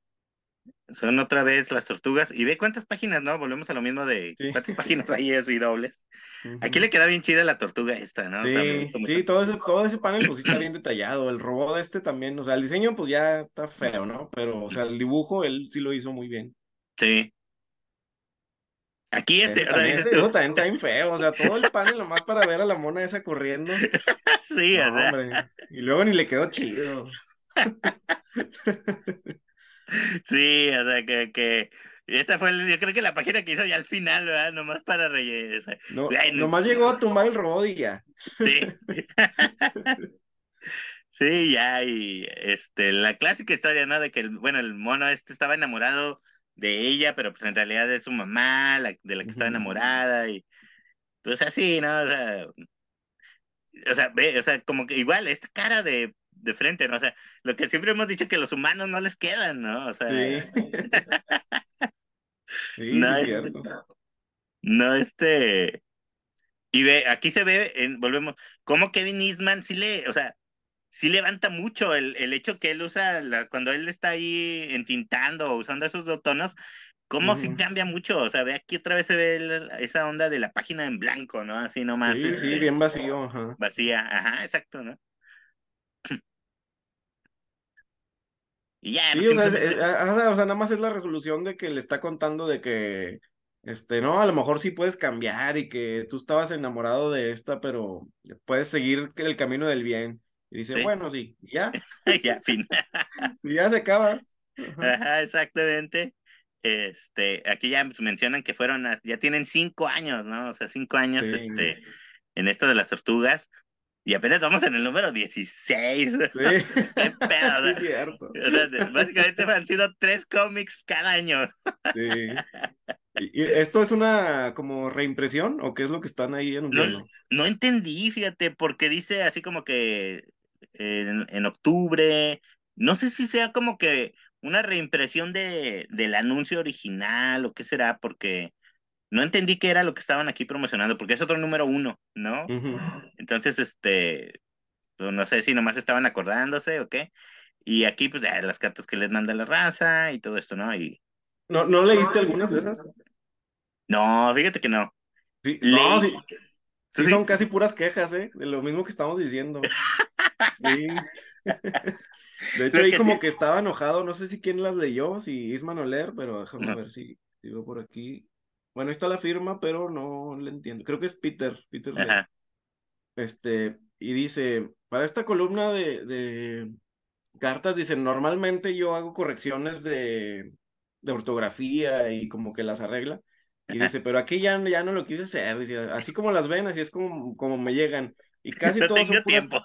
son otra vez las tortugas. Y ve cuántas páginas, ¿no? Volvemos a lo mismo de cuántas páginas hay así dobles. Aquí le queda bien chida la tortuga esta, ¿no? Sí, sí todo, ese, todo ese panel pues sí está bien detallado. El robot este también, o sea, el diseño pues ya está feo, ¿no? Pero, o sea, el dibujo él sí lo hizo muy bien. Sí. Aquí este, Ese o sea, también, dices tú, también está bien feo, o sea, todo el panel nomás para ver a la mona esa corriendo. sí, o No, sea, hombre. Y luego ni le quedó chido. sí, o sea, que, que esa fue, el- yo creo que la página que hizo ya al final, ¿verdad? Nomás para rellenar. o sea, No, no- nomás llegó a tumbar el robot y ya. Sí. Sí, ya, y este, la clásica historia, ¿no? De que, el, bueno, el mono este estaba enamorado de ella, pero pues en realidad es su mamá, la, de la que Ujú. enamorada, y pues así, ¿no? O sea, o sea, ve, o sea, como que igual, esta cara de, de frente, ¿no? O sea, lo que siempre hemos dicho que los humanos no les quedan, ¿no? O sea, Sí. Sí, no es, cierto. no este, y ve, aquí se ve, en- volvemos, como Kevin Eastman sí le, o sea, sí levanta mucho el, el hecho que él usa, la- cuando él está ahí entintando o usando esos dos tonos, cómo sí Ujú. cambia mucho, o sea, ve aquí otra vez se ve el- esa onda de la página en blanco, ¿no? Así nomás, Sí, sí, este, bien vacío, ajá. vacía, ajá, exacto, ¿no? Y ya, Sí, pues o sea, es- es- ah, sea, o sea, nada más es la resolución de que le está contando de que, este, no, a lo mejor sí puedes cambiar y que tú estabas enamorado de esta, pero puedes seguir el camino del bien. Y dice, sí, bueno, sí, ya, ya, fin. sí, ya se acaba. Ajá. Exactamente. Este, aquí ya pues, mencionan que fueron, a- ya tienen cinco años, ¿no? O sea, cinco años, Sí, este, en esto de las tortugas, y apenas vamos en el número 16. sí, ¿Qué pedo? sí, O sea, cierto. o sea, de- básicamente han sido tres cómics cada año. Sí. ¿Y, esto es una como reimpresión o qué es lo que están ahí No, anunciando? no entendí, fíjate, porque dice así como que en, en octubre, no sé si sea como que una reimpresión de, del anuncio original o qué será, porque no entendí qué era lo que estaban aquí promocionando, porque es otro número uno, ¿no? Entonces, este, pues, no sé si nomás estaban acordándose o qué. Y aquí, pues, las cartas que les manda la raza y todo esto, ¿no? Y ¿No, no leíste algunas de esas? no, fíjate que no. Sí, no, son casi puras quejas, ¿eh? De lo mismo que estamos diciendo. Sí. De hecho, ahí como sí, que estaba enojado, no sé si quién las leyó, si Isman Oler, pero déjame no, ver si, si veo por aquí. Bueno, ahí está la firma, pero no le entiendo. Creo que es Peter, Peter Este, y dice, para esta columna de, de cartas, dice, normalmente yo hago correcciones de, de ortografía y como que las arregla. Y dice, pero aquí ya, ya no lo quise hacer, dice, así como las ven, así es como, como me llegan. Y casi No todos son puras tiempo.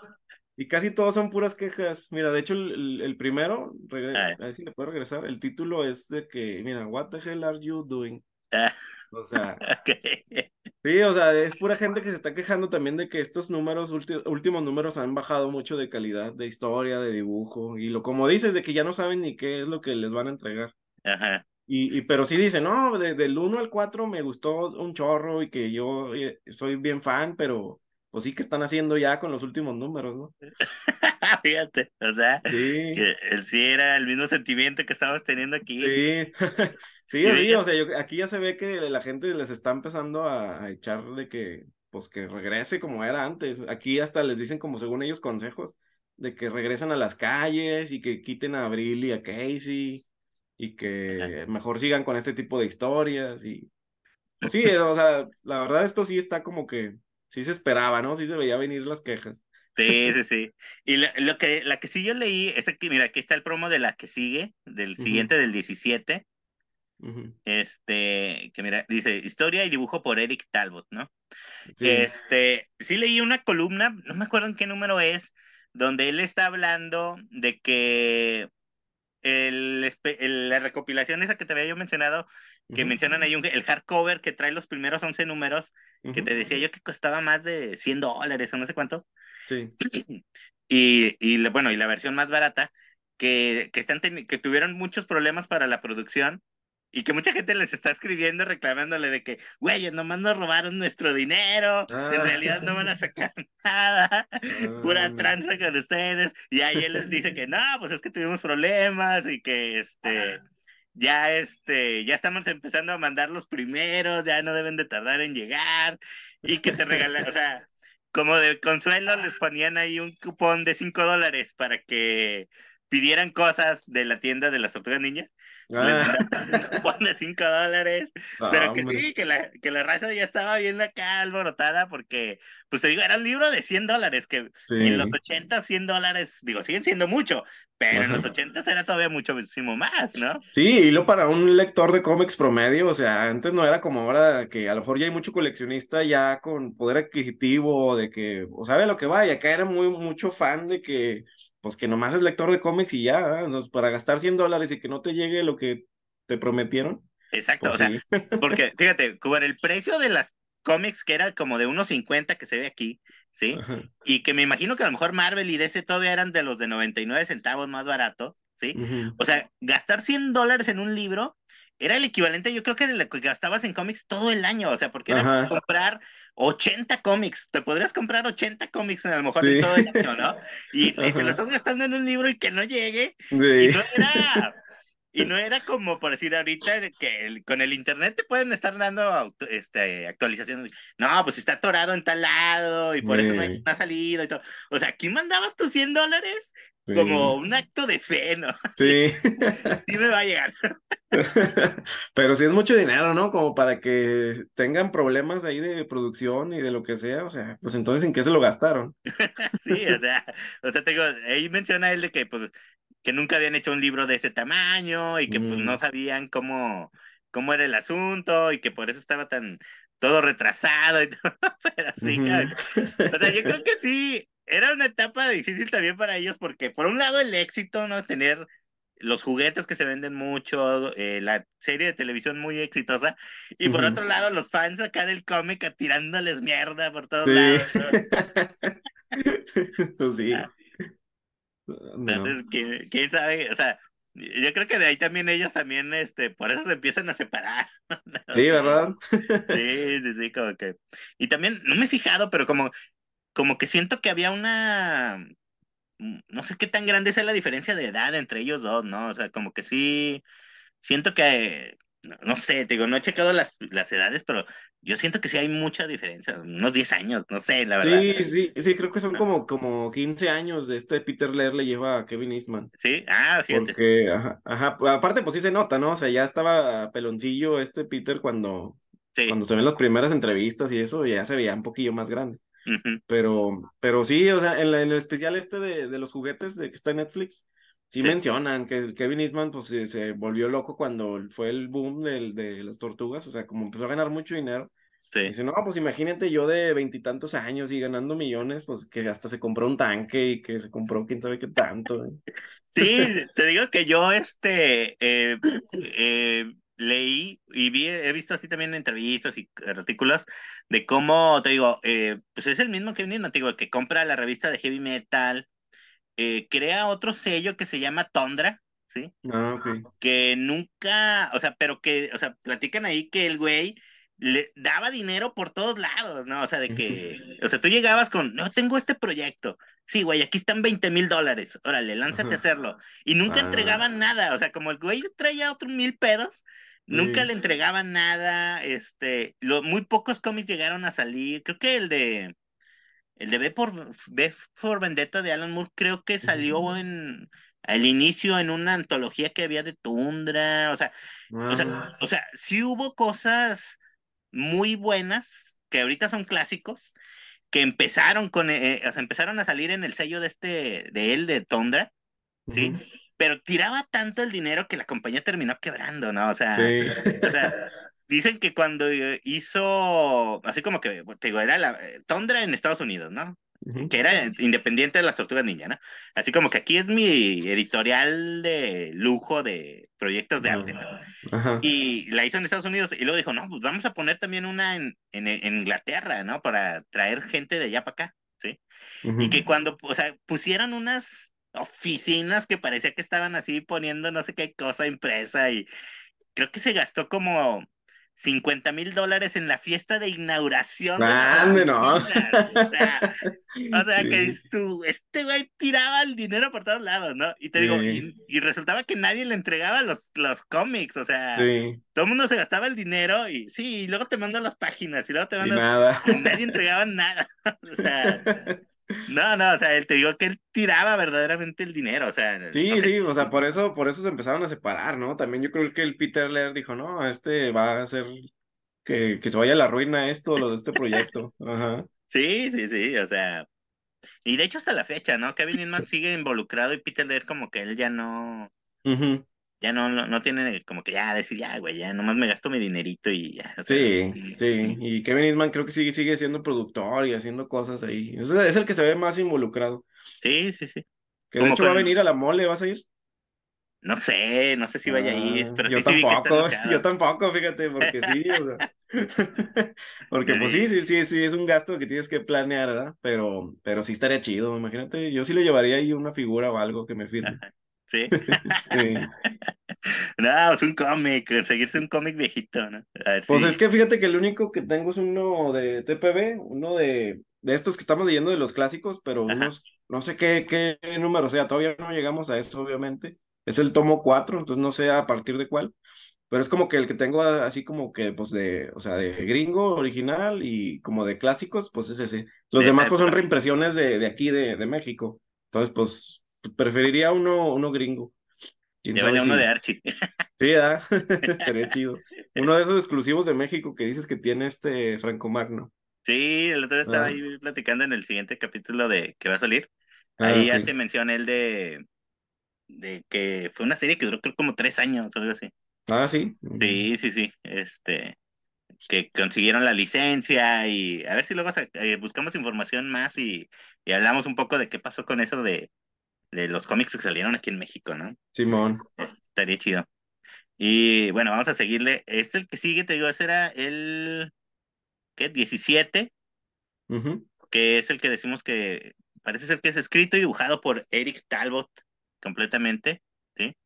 Y casi todos son puras quejas. Mira, de hecho, el, el- primero, Ah, a ver si le puedo regresar. El título es de que, mira, what the hell are you doing? ah, O sea, ok. sí, o sea, es pura gente que se está quejando también de que estos números, últimos números, han bajado mucho de calidad, de historia, de dibujo. Y lo como dices, de que ya no saben ni qué es lo que les van a entregar. Ajá. Y, y pero sí dicen, no, de- del 1 al 4 me gustó un chorro y que yo eh, soy bien fan, pero pues sí que están haciendo ya con los últimos números, ¿no? Fíjate, o sea, Sí. que él sí era el mismo sentimiento que estamos teniendo aquí. Sí, sí, sí, o sea, yo- aquí ya se ve que la gente les está empezando a, a echar de que, pues que regrese como era antes. Aquí hasta les dicen como según ellos consejos de que regresen a las calles y que quiten a Abril y a Casey y ajá. que mejor sigan con este tipo de historias y pues sí, o sea, la verdad esto sí está como que sí se esperaba, ¿no? Sí se veía venir las quejas. Sí, sí, sí. Y lo, lo que, la que sí yo leí, es aquí, mira, aquí está el promo de la que sigue, del siguiente, del 17. ujú. Este, que mira, dice, historia y dibujo por Eric Talbot, ¿no? Sí, Este, sí leí una columna, no me acuerdo en qué número es, donde él está hablando de que el, el- la recopilación esa que te había yo mencionado, que ujú, mencionan ahí un- el hardcover que trae los primeros 11 números, que te decía yo que costaba más de 100 dólares o no sé cuánto, Sí, y, y bueno, y la versión más barata, que, que, están que tuvieron muchos problemas para la producción. Y que mucha gente les está escribiendo reclamándole de que, güey, nomás nos robaron nuestro dinero, en ah, realidad no van a sacar nada, pura ah, tranza con ustedes. Y ahí él les dice que no, pues es que tuvimos problemas y que este, ya este, ya estamos empezando a mandar los primeros, ya no deben de tardar en llegar y que te regalan, o sea, como de consuelo les ponían ahí un cupón de 5 dólares para que pidieran cosas de la tienda de las tortugas niñas. Ah. Un cupón de 5 dólares. No, pero que hombre. sí, que la, que la raza ya estaba bien acá alborotada porque, pues te digo, era un libro de 100 dólares, que Sí. en los 80 100 dólares, digo, siguen siendo mucho, pero en los Ajá. 80 era todavía muchísimo más, ¿no? Sí, y lo para un lector de cómics promedio, o sea, antes no era como ahora que a lo mejor ya hay mucho coleccionista ya con poder adquisitivo, de que, o sabe lo que va, y acá era muy mucho fan de que, pues que nomás es lector de cómics y ya, ¿eh? Para gastar 100 dólares y que no te llegue lo que te prometieron, Exacto, pues o sea, sí. porque fíjate, con el precio de las cómics que era como de unos 50 que se ve aquí, ¿sí? Ajá. Y que me imagino que a lo mejor Marvel y DC todavía eran de los de 99 centavos más baratos, ¿sí? O sea, gastar 100 dólares en un libro era el equivalente, yo creo que era lo que gastabas en cómics todo el año, o sea, porque era Ajá. comprar 80 cómics, te podrías comprar 80 cómics a lo mejor Sí. en todo el año, ¿no? Y, y te lo estás gastando en un libro y que no llegue, y Sí. no era, y no era como por decir ahorita que el- con el internet te pueden estar dando auto- este, actualizaciones. No, pues está atorado en tal lado y por eso no, Sí. no ha salido y todo. O sea, aquí mandabas tus 100 dólares Sí. como un acto de fe, ¿no? Sí. Sí me va a llegar. Pero sí es mucho dinero, ¿no? Como para que tengan problemas ahí de producción y de lo que sea, o sea, pues entonces ¿en qué se lo gastaron? Sí, o sea, o sea, te digo, ahí menciona él de que pues que nunca habían hecho un libro de ese tamaño y que pues Mm. no sabían cómo, cómo era el asunto y que por eso estaba tan todo retrasado y todo, pero sí, cabrón. O sea, yo creo que sí, era una etapa difícil también para ellos porque por un lado el éxito, ¿no? Tener los juguetes que se venden mucho, eh, la serie de televisión muy exitosa, y por Ujú. otro lado los fans acá del cómic tirándoles mierda por todos Sí. lados. ¿no? Pues sí. Ah. Entonces, ¿quién, quién sabe? O sea, yo creo que de ahí también ellos también, este, por eso se empiezan a separar. ¿no? Sí, ¿verdad? Sí, sí, sí, como que. Y también, no me he fijado, pero como, como que siento que había una. mm, No sé qué tan grande sea la diferencia de edad entre ellos dos, ¿no? O sea, como que sí. Siento que. No, sé, te digo, no he checado las, las edades, pero yo siento que sí hay mucha diferencia. Unos 10 años, no sé, la verdad. Sí, sí, sí, creo que son como, como 15 años de este Peter Laird le lleva a Kevin Eastman. Sí, ah, fíjate. Porque, ajá, ajá, pues, aparte pues sí se nota, ¿no? O sea, ya estaba peloncillo este Peter cuando, Sí. cuando se ven las primeras entrevistas y eso, ya se veía un poquillo más grande. Pero, pero sí, o sea, en, la- en el especial este de, de los juguetes de que está en Netflix, sí, Sí. mencionan que Kevin Eastman pues se, se volvió loco cuando fue el boom del, de las tortugas, o sea, como empezó a ganar mucho dinero. sí. Dice, no, pues imagínate yo de veintitantos años y ganando millones, pues que hasta se compró un tanque y que se compró quién sabe qué tanto. ¿eh? Sí, te digo que yo este eh, eh, leí y vi, he visto así también entrevistas y artículos de cómo, te digo, eh, pues es el mismo que mismo, te digo, que compra la revista de heavy metal, eh, crea otro sello que se llama Tondra, ¿sí? Ah. Que nunca, o sea, pero que, o sea, platican ahí que el güey le daba dinero por todos lados, ¿no? O sea, de que, o sea, tú llegabas con, no, tengo este proyecto. Sí, güey, aquí están 20 mil dólares. Órale, lánzate a hacerlo. Y nunca Ah. entregaban nada. O sea, como el güey traía otros mil pedos, nunca Sí. le entregaban nada. Este, lo, muy pocos cómics llegaron a salir. Creo que el de, el de B por, B Vendetta de Alan Moore, creo que salió en, al inicio en una antología que había de Tundra. O sea, o sea, Ah, o sea, sí hubo cosas muy buenas que ahorita son clásicos que empezaron con, eh, o sea, empezaron a salir en el sello de este, de él, de Tondra, ¿sí? Pero tiraba tanto el dinero que la compañía terminó quebrando, ¿no? O sea, Sí. o sea, dicen que cuando hizo, así como que, te digo, era la eh, Tondra en Estados Unidos, ¿no? Que era independiente de las tortugas ninja, ¿no? Así como que aquí es mi editorial de lujo de proyectos de arte, ¿no? Ajá. Y la hizo en Estados Unidos y luego dijo, no, pues vamos a poner también una en, en, en Inglaterra, ¿no? Para traer gente de allá para acá, ¿sí? Ujú. Y que cuando, o sea, pusieron unas oficinas que parecía que estaban así poniendo no sé qué cosa impresa y creo que se gastó como 50 mil dólares en la fiesta de inauguración. de Grande, ¿no? O sea, o sea, que Sí. dices tú, este güey tiraba el dinero por todos lados, ¿no? Y te digo, y, y resultaba que nadie le entregaba los, los cómics, o sea, Sí, todo el mundo se gastaba el dinero y sí, y luego te mando las páginas y luego te y mando... nada. y nadie entregaba nada. O sea, No, no, o sea, él te digo que él tiraba verdaderamente el dinero, o sea, Sí, no sé. sí, o sea, por eso, por eso se empezaron a separar, ¿no? También yo creo que el Peter Laird dijo, no, este va a hacer que, que se vaya a la ruina esto, lo de este proyecto. Ajá. Sí, sí, sí, o sea, y de hecho hasta la fecha, ¿no? Kevin Inman sigue involucrado y Peter Laird como que él ya no, Ujú. Ya no, no, no tiene como que ya decir, ya, güey, ya nomás me gasto mi dinerito y ya, o sea, Sí, sí. Y Kevin Eastman creo que sigue, sigue siendo productor y haciendo cosas ahí. Es, es el que se ve más involucrado. sí, sí, sí. Que de hecho va a venir a la mole, ¿vas a ir? No sé, no sé si vaya a ir, Ah, pero yo sí, tampoco, yo tampoco, fíjate, porque sí, o sea. Porque pues sí, Sí. sí, sí, sí, es un gasto que tienes que planear, ¿verdad? Pero, pero sí estaría chido, imagínate, yo sí le llevaría ahí una figura o algo que me firme. Sí. Sí. No, es un cómic, seguirse un cómic viejito, ¿no? A ver Pues si- es que fíjate que el único que tengo es uno de TPB, uno de, de estos que estamos leyendo de los clásicos, pero Ajá. unos, no sé qué, qué número sea, todavía no llegamos a eso, obviamente. Es el tomo 4, entonces no sé a partir de cuál, pero es como que el que tengo así como que, pues de, o sea, de gringo original y como de clásicos, pues es ese. Los De demás pues son reimpresiones de, de aquí, de, de México. Entonces, pues preferiría uno, uno gringo. ¿Quién sabe Llévale uno si- de Archie. Sí, ¿verdad? Estaría chido. Uno de esos exclusivos de México que dices que tiene este Franco Magno. Sí, el otro día estaba Ah. ahí platicando en el siguiente capítulo de que va a salir. Ah, Ahí hace mención él de, de que fue una serie que duró creo como tres años o algo así. Ah, sí. Sí, sí, sí. Este, que consiguieron la licencia y a ver si luego eh, buscamos información más y, y hablamos un poco de qué pasó con eso de, de los cómics que salieron aquí en México, ¿no? Simón. Estaría chido. Y bueno, vamos a seguirle. Este el que sigue, te digo, ese era el ¿qué? 17, Ujú, que es el que decimos que parece ser que es escrito y dibujado por Eric Talbot completamente, ¿sí?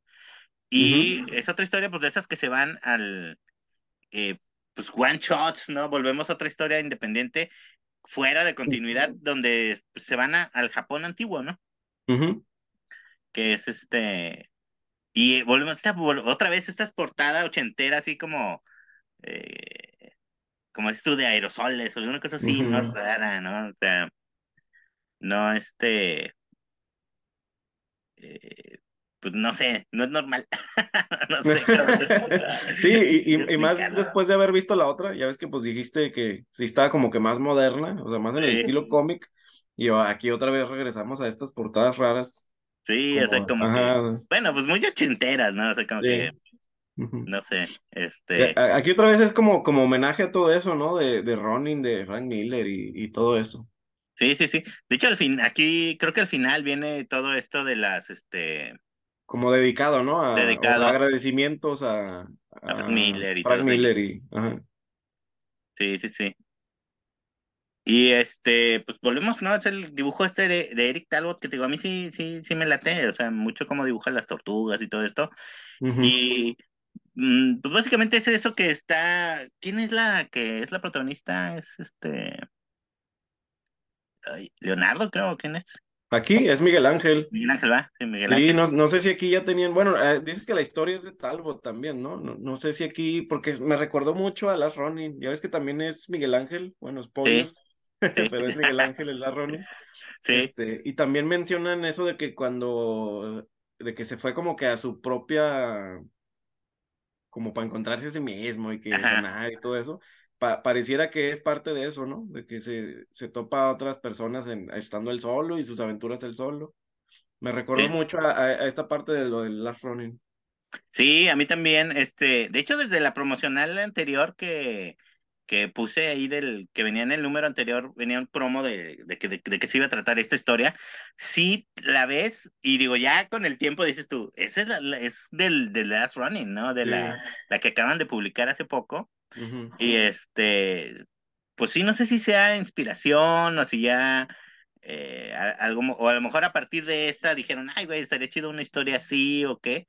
Y es otra historia, pues de esas que se van al, eh, pues one shots, ¿no? Volvemos a otra historia independiente fuera de continuidad, donde se van a- al Japón antiguo, ¿no? ujú. Que es este... Y volvemos a otra vez esta portada ochentera, así como... eh, como dices tú, de aerosoles o alguna cosa así, ¿no? Ujú. Rara, ¿no? O sea, no, este... eh, pues no sé, no es normal. no sé. Sí, y, y- y más Explicarlo. después de haber visto la otra, ya ves que pues dijiste que sí estaba como que más moderna, o sea, más en el Sí. estilo cómic, y aquí otra vez regresamos a estas portadas raras. Sí, o sea, como- como que... ajá, Bueno, pues muy ochenteras, ¿no? O sea, como sí. que, no sé, este... Aquí otra vez es como, como homenaje a todo eso, ¿no? De, de Ronin, de Frank Miller y, y todo eso. Sí, sí, sí. De hecho, al fin, aquí creo que al final viene todo esto de las, este, Como dedicado, ¿no? A, Dedicado. agradecimientos a, A Frank Miller y Frank. Miller y, ajá. sí, sí, sí. Y este, pues volvemos, ¿no? Es el dibujo este de, de Eric Talbot, que te digo, a mí sí, sí, sí me late, o sea, mucho como dibuja las tortugas y todo esto. Y mm, pues básicamente es eso que está. ¿Quién es la que es la protagonista? Es este. ay, Leonardo, creo, ¿quién es? Aquí es Miguel Ángel. Miguel Ángel, ¿va? Sí, Miguel Sí, Ángel. no, no sé si aquí ya tenían, bueno, eh, dices que la historia es de Talbot también, ¿no? No, no sé si aquí, porque me recordó mucho a Last Ronin, ya ves que también es Miguel Ángel, bueno, spoilers, pero es Miguel Ángel el Ronin. Sí, Este, y también mencionan eso de que cuando, de que se fue como que a su propia, como para encontrarse a sí mismo y que sanar y todo eso, pa- pareciera que es parte de eso, ¿no? De que se, se topa a otras personas en, estando él solo y sus aventuras él solo. Me recordó Sí. mucho a esta parte de lo del Last Running. sí, a mí también, este, de hecho, desde la promocional anterior que, que puse ahí del, que venía en el número anterior, venía un promo de, de que, de, de que se iba a tratar esta historia, sí la ves, y digo, ya con el tiempo dices tú, esa es, la- es del, del Last Running, ¿no? De la, la que acaban de publicar hace poco. Ujú. Y este, pues sí, no sé si sea inspiración o si ya eh, algo, o a lo mejor a partir de esta dijeron, ay, güey, estaría chido una historia así o qué,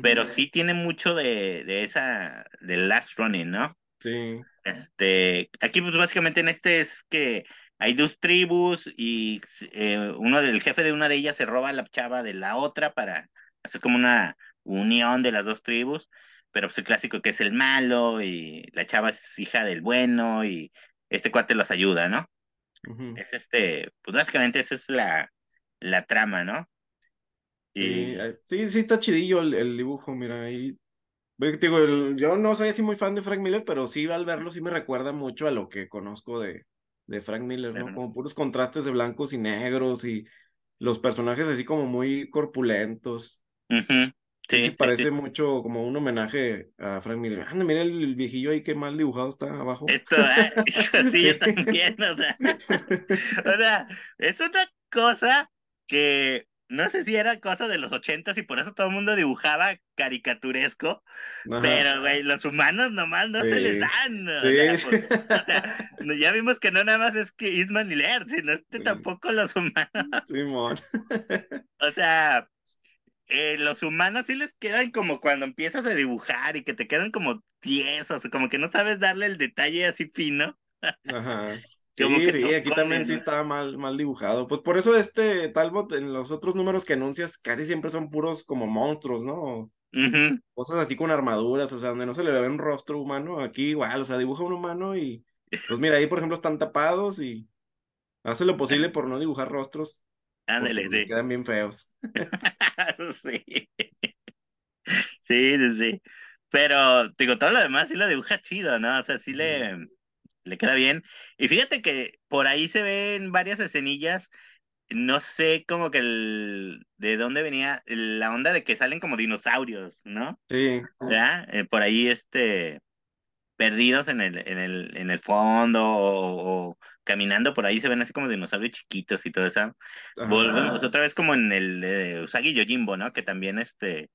pero sí tiene mucho de, de esa, del Last Running, ¿no? Sí. Este, aquí pues básicamente en este es que hay dos tribus y eh, uno del jefe de una de ellas se roba a la chava de la otra para hacer como una unión de las dos tribus, pero pues el clásico que es el malo y la chava es hija del bueno y este cuate los ayuda, ¿no? Es este, pues básicamente esa es la, la trama, ¿no? Sí, Y, eh, sí, sí está chidillo el, el dibujo, mira, ahí. Que te Digo, el- yo no soy así muy fan de Frank Miller, pero sí al verlo sí me recuerda mucho a lo que conozco de, de Frank Miller, ¿no? Como puros contrastes de blancos y negros y los personajes así como muy corpulentos. Sí, sí Sí, sí, sí. parece mucho como un homenaje a Frank Miller. Anda, mira el, el viejillo ahí, qué mal dibujado está abajo. Esto, ah, hijo, sí, yo Sí. también, o sea, o sea, es una cosa que no sé si era cosa de los ochentas y por eso todo el mundo dibujaba caricaturesco, Ajá. pero, güey, los humanos nomás no se les dan, o Sí. sea, pues, o sea, no- ya vimos que no nada más es que Eastman y Laird, sino este Sí. tampoco los humanos, Simón. o sea, eh, los humanos sí les quedan como cuando empiezas a dibujar y que te quedan como tiesos, como que no sabes darle el detalle así fino. Ajá. Sí, sí, aquí también sí estaba mal, mal dibujado. Pues por eso este Talbot en los otros números que anuncias casi siempre son puros como monstruos, ¿no? Cosas así con armaduras, o sea, donde no se le ve un rostro humano, aquí igual, o sea, dibuja un humano y pues mira, ahí por ejemplo están tapados y hace lo posible por no dibujar rostros, Ándale, le sí. quedan bien feos. Sí. Sí, sí, sí. Pero, digo, todo lo demás sí lo dibuja chido, ¿no? O sea, sí le, le queda bien. Y fíjate que por ahí se ven varias escenillas. No sé como que el, de dónde venía la onda de que salen como dinosaurios, ¿no? Sí, ¿Verdad? Eh, por ahí, este, perdidos en el, en el, en el fondo o, o caminando por ahí se ven así como dinosaurios chiquitos y todo eso. Volvemos otra vez como en el eh, Usagi Yojimbo, ¿no? Que también este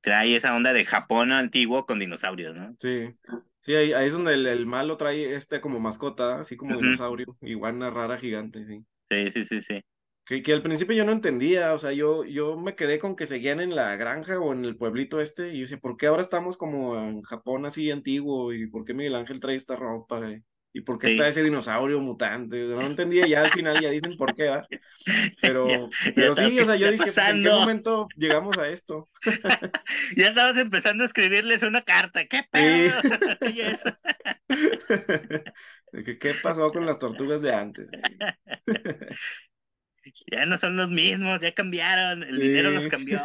trae esa onda de Japón antiguo con dinosaurios, ¿no? sí. Sí, ahí, ahí es donde el, el malo trae este como mascota, así como dinosaurio, iguana rara gigante, sí. Sí, sí, sí, sí. Que, que al principio yo no entendía, o sea, yo, yo me quedé con que seguían en la granja o en el pueblito este, y yo decía, ¿por qué ahora estamos como en Japón así antiguo? ¿Y por qué Miguel Ángel trae esta ropa? ¿Y, y por qué está Sí. ese dinosaurio mutante? No entendía, ya al final ya dicen por qué, ya, Pero, ya pero sabes sí, o sea, yo dije, pues, ¿en qué momento llegamos a esto? Ya estabas empezando a escribirles una carta. ¿Qué Sí. pedo? Que, ¿Qué pasó con las tortugas de antes? Ya no son los mismos, ya cambiaron, el dinero los Sí. cambió.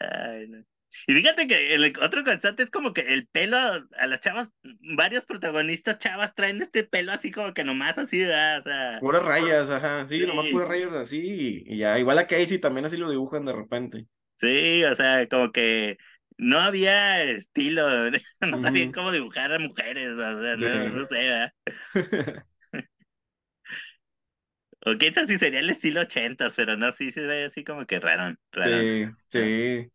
Ay, no. Y fíjate que el otro constante es como que el pelo a, a las chavas, varios protagonistas chavas traen este pelo así como que nomás así, ¿verdad? O sea, Puras rayas, ajá, sí, nomás sí, puras rayas así, y, ya, igual a Casey también así lo dibujan de repente. sí, o sea, como que no había estilo, no sabían Ujú, cómo dibujar a mujeres, o sea, no, sí. no sé, ¿verdad? O quizás sí sería el estilo ochentas, pero no, sí se ve así como que raro, raro. Sí, sí.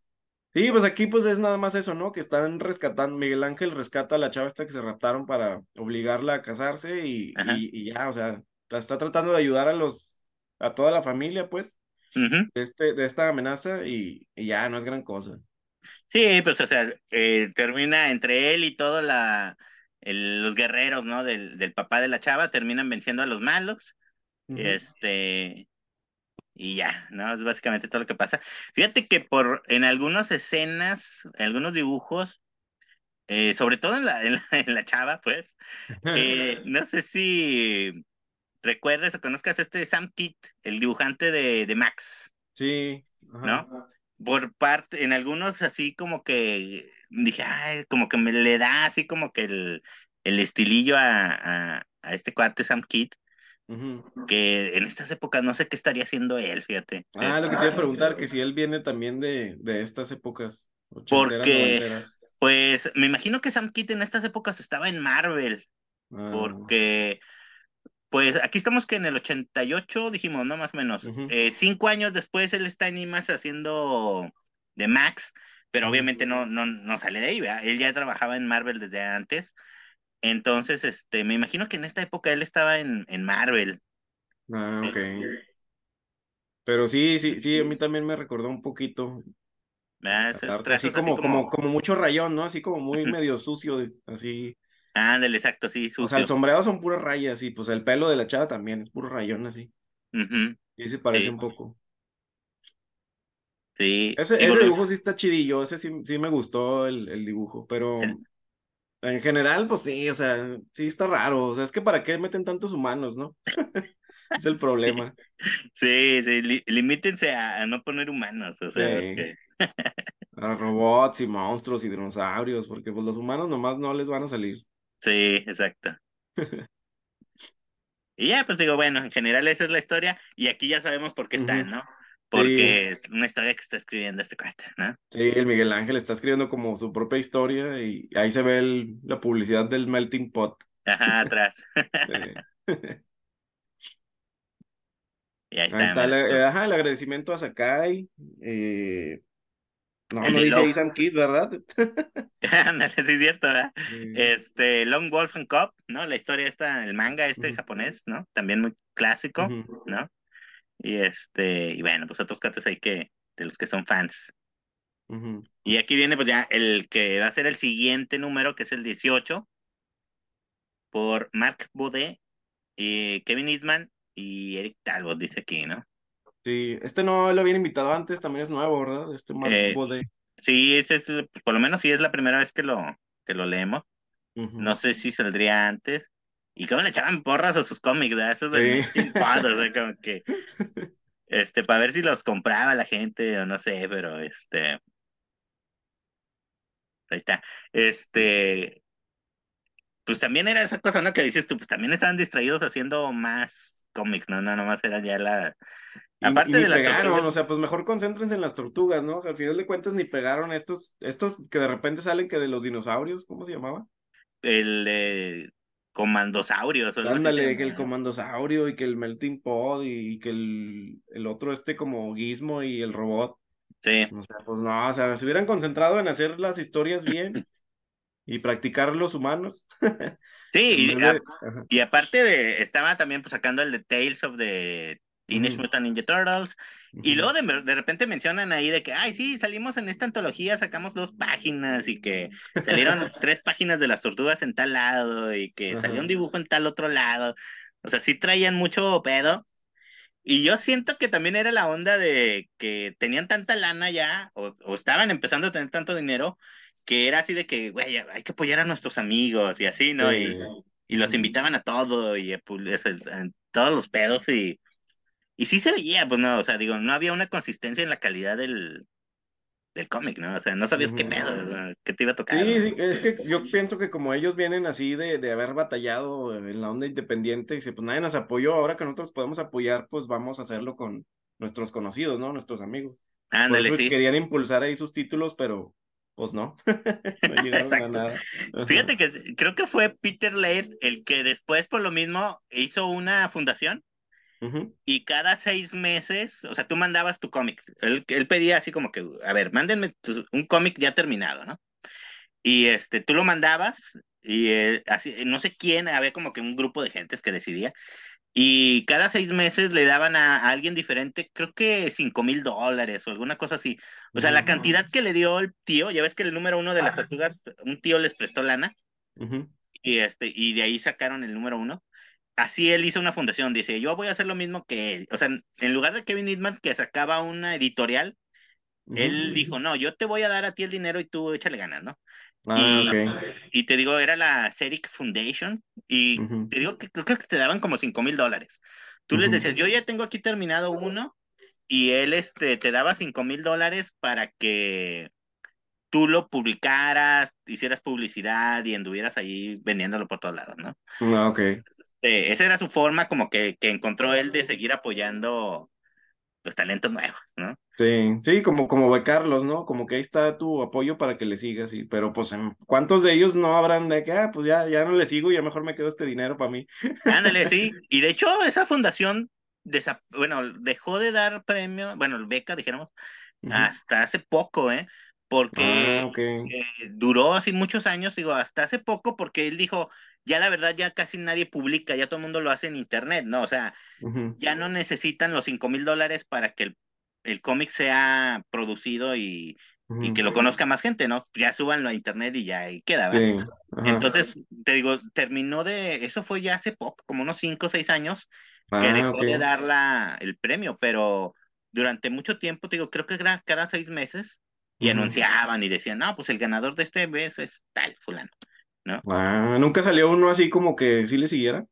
Sí, pues aquí pues es nada más eso, ¿no? Que están rescatando, Miguel Ángel rescata a la chava esta que se raptaron para obligarla a casarse y, y, y ya, o sea, está, tratando de ayudar a los, a toda la familia, pues, de este, de esta amenaza y, y ya, no es gran cosa. Sí, pues o sea, eh, termina entre él y todos los guerreros, ¿no? Del, del papá de la chava, terminan venciendo a los malos, Ujú. este, y ya, ¿no? Es básicamente todo lo que pasa. Fíjate que por, en algunas escenas, en algunos dibujos, eh, sobre todo en la, en la, en la chava, pues, eh, no sé si recuerdes o conozcas este Sam Kidd, el dibujante de, de Max, Sí, ¿no? por parte, en algunos así como que dije, ay, como que me le da así como que el, el estilillo a, a, a este cuate Sam Que en estas épocas no sé qué estaría haciendo él, fíjate. Ah, Es- lo que te iba a preguntar, que si él viene también de, de estas épocas, porque, noventeras. pues, me imagino que Sam Kidd en estas épocas estaba en Marvel, Ah, porque, pues, aquí estamos que en el 88, dijimos, ¿no? Más o menos. Eh, cinco años después él está en IMAX haciendo de Max, pero obviamente no, no, no sale de ahí, ¿verdad? Él ya trabajaba en Marvel desde antes. Entonces, este, me imagino que en esta época él estaba en, en Marvel. Ah, ok. Eh, Pero sí, sí, sí, a mí también me recordó un poquito arte, así trazos así como, como, como, como mucho rayón, ¿no? Así como muy medio sucio, de- así. ándale, exacto, sí, O sea, el sombreado son puras rayas y pues el pelo de la chava también es puro rayón así. Ujú, Y se parece sí, un poco. sí. Ese, ese dibujo sí está chidillo, ese sí, sí me gustó el, el dibujo, pero En general, pues sí, o sea, sí está raro. O sea, es que para qué meten tantos humanos, ¿no? es el problema. Sí, sí, limítense a, no poner humanos, o sea, a robots y monstruos y dinosaurios, porque pues los humanos nomás no les van a salir. Sí, exacto. y ya, pues digo, bueno, en general esa es la historia, y aquí ya sabemos por qué están, ¿no? Porque es una historia que está escribiendo este cuate, ¿no? Sí, el Miguel Ángel está escribiendo como su propia historia y ahí se ve la publicidad del Melting Pot. Ajá, atrás. y ahí está. Ahí está el, ajá, el agradecimiento a Sakai. Eh, no, no dice Ethan Kid, ¿verdad? Ándale, sí es cierto, ¿verdad? Este, Long Wolf and Cop, ¿no? La historia esta, el manga este japonés, ¿no? También muy clásico, ¿no? Y este, y bueno, pues otros cates ahí que, de los que son fans. Y aquí viene pues ya el que va a ser el siguiente número, que es el 18, por Mark Baudet, y Kevin Eastman y Eric Talbot, dice aquí, ¿no? Sí, este no lo habían invitado antes, también es nuevo, ¿verdad? Este Mark eh, Baudet. Sí, ese pues, por lo menos sí es la primera vez que lo, que lo leemos. No sé si saldría antes. Y cómo le echaban porras a sus cómics, ¿verdad? Esos de sí. o como que. Este, para ver si los compraba la gente o no sé, pero este. Ahí está. Este. Pues también era esa cosa, ¿no? Que dices tú, pues también estaban distraídos haciendo más cómics, ¿no? No, nomás era ya la. Aparte de la pegaron, o sea, pues mejor concéntrense en las tortugas, ¿no? O sea, al final de cuentas ni pegaron estos, estos que de repente salen que de los dinosaurios, ¿cómo se llamaba? El de Comandosaurios. Ándale, que el Comandosaurio y que el Melting Pod y que el, el otro este como Gizmo y el robot. Sí. O sea, pues no, o sea, se hubieran concentrado en hacer las historias bien y practicar los humanos. sí, y, aparte de, estaba también pues sacando el de Tales of the Teenage Mutant Ninja Turtles. Y luego de, de, repente mencionan ahí de que, ay, sí, salimos en esta antología, sacamos dos páginas y que salieron tres páginas de las tortugas en tal lado y que salió un dibujo en tal otro lado. O sea, sí traían mucho pedo. Y yo siento que también era la onda de que tenían tanta lana ya, o, o estaban empezando a tener tanto dinero, que era así de que, güey, hay que apoyar a nuestros amigos y así, ¿no? Y, y, los invitaban a todo y a, a todos los pedos y y sí se veía, pues no, o sea, digo, no había una consistencia en la calidad del, del cómic, ¿no? O sea, no sabías qué pedo, qué te iba a tocar. Sí, sí, es que yo pienso que como ellos vienen así de, de haber batallado en la onda independiente, y dice, pues nadie nos apoyó, ahora que nosotros podemos apoyar, pues vamos a hacerlo con nuestros conocidos, ¿no? Nuestros amigos. Ándale, sí. Querían impulsar ahí sus títulos, pero pues no. no llegaron a nada. Fíjate que creo que fue Peter Laird el que después, por lo mismo, hizo una fundación y cada seis meses, o sea, tú mandabas tu cómic. Él, él, pedía así como que, a ver, mándenme un cómic ya terminado, ¿no? Y este, tú lo mandabas y así, no sé quién, había como que un grupo de gentes que decidía. Y cada seis meses le daban a, alguien diferente, creo que cinco mil dólares o alguna cosa así. O sea, la cantidad que le dio el tío, ya ves que el número uno de las tortugas, un tío les prestó lana. Y este, y de ahí sacaron el número uno así él hizo una fundación, dice, yo voy a hacer lo mismo que él. O sea, en lugar de Kevin Eastman que sacaba una editorial, él dijo, no, yo te voy a dar a ti el dinero y tú échale ganas, ¿no? Ah, y, y, te digo, era la Ceric Foundation y te digo que creo que te daban como cinco mil dólares. Tú les decías, yo ya tengo aquí terminado uno y él este, te daba cinco mil dólares para que tú lo publicaras, hicieras publicidad y anduvieras ahí vendiéndolo por todos lados, ¿no? Ah, ok. Este, esa era su forma como que, que encontró él de seguir apoyando los talentos nuevos, ¿no? Sí, sí, como, como becarlos, ¿no? Como que ahí está tu apoyo para que le sigas, y, pero pues ¿cuántos de ellos no habrán de que, ah, pues ya, ya no le sigo y ya mejor me quedo este dinero para mí? Ándale, sí, y de hecho esa fundación, bueno, dejó de dar premio, bueno, beca, dijéramos, hasta hace poco, ¿eh? Porque ah, eh, duró así muchos años, digo, hasta hace poco porque él dijo, ya la verdad ya casi nadie publica, ya todo el mundo lo hace en internet, ¿no? O sea, ya no necesitan los cinco mil dólares para que el, el cómic sea producido y, y, que lo conozca más gente, ¿no? Ya súbanlo a internet y ya ahí queda, ¿verdad? Entonces, te digo, terminó de, eso fue ya hace poco, como unos cinco o seis años, que ah, dejó de dar la, el premio, pero durante mucho tiempo, te digo, creo que era cada seis meses, y anunciaban y decían, no, pues el ganador de este mes es tal, fulano. ¿No? Ah, nunca salió uno así como que sí le siguiera.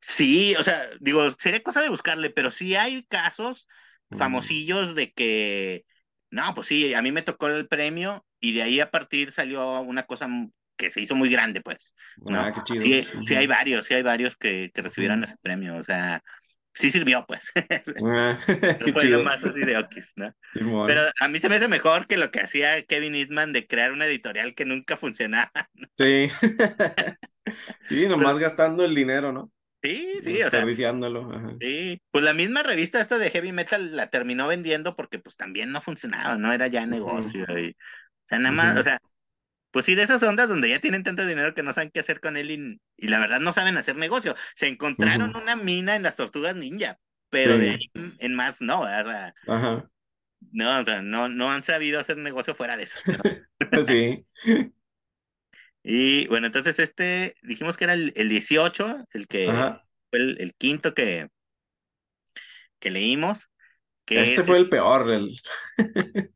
Sí, o sea, digo, sería cosa de buscarle, pero sí hay casos Mm. famosillos de que, no, pues sí, a mí me tocó el premio y de ahí a partir salió una cosa que se hizo muy grande, pues, ¿no? Ah, qué chido. Sí, sí hay varios, sí hay varios que, que recibieron Ujú. ese premio, o sea, sí sirvió, pues. Ah, No fue chido. nomás así de okis, ¿no? Pero a mí se me hace mejor que lo que hacía Kevin Eastman de crear una editorial que nunca funcionaba. Sí. Sí, nomás gastando el dinero, ¿no? sí, sí, o sea. Ajá. sí. Pues la misma revista esta de Heavy Metal la terminó vendiendo porque pues también no funcionaba, no era ya negocio. Y, o sea, nada más, o sea, pues sí, de esas ondas donde ya tienen tanto dinero que no saben qué hacer con él y, y la verdad no saben hacer negocio. Se encontraron una mina en las tortugas ninja, pero de ahí en, en más no, o sea, Ajá. no, o sea, no, no han sabido hacer negocio fuera de eso. ¿no? Sí. Y bueno, entonces este, dijimos que era el, el 18, el que Ajá. fue el, el quinto que, que leímos, que Este es, fue el peor. El...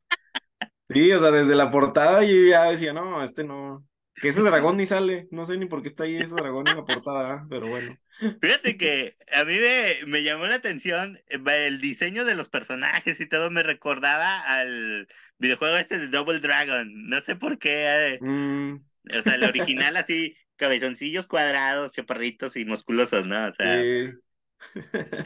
Sí, o sea, desde la portada yo ya decía, no, este no. Que ese dragón ni sale. No sé ni por qué está ahí ese dragón en la portada, ¿ah? pero bueno. fíjate que a mí me, me llamó la atención eh, el diseño de los personajes y todo me recordaba al videojuego este de Double Dragon. No sé por qué, eh, Mm, o sea, el original así, cabezoncillos cuadrados, chaparritos y musculosos, ¿no? O sea, sí.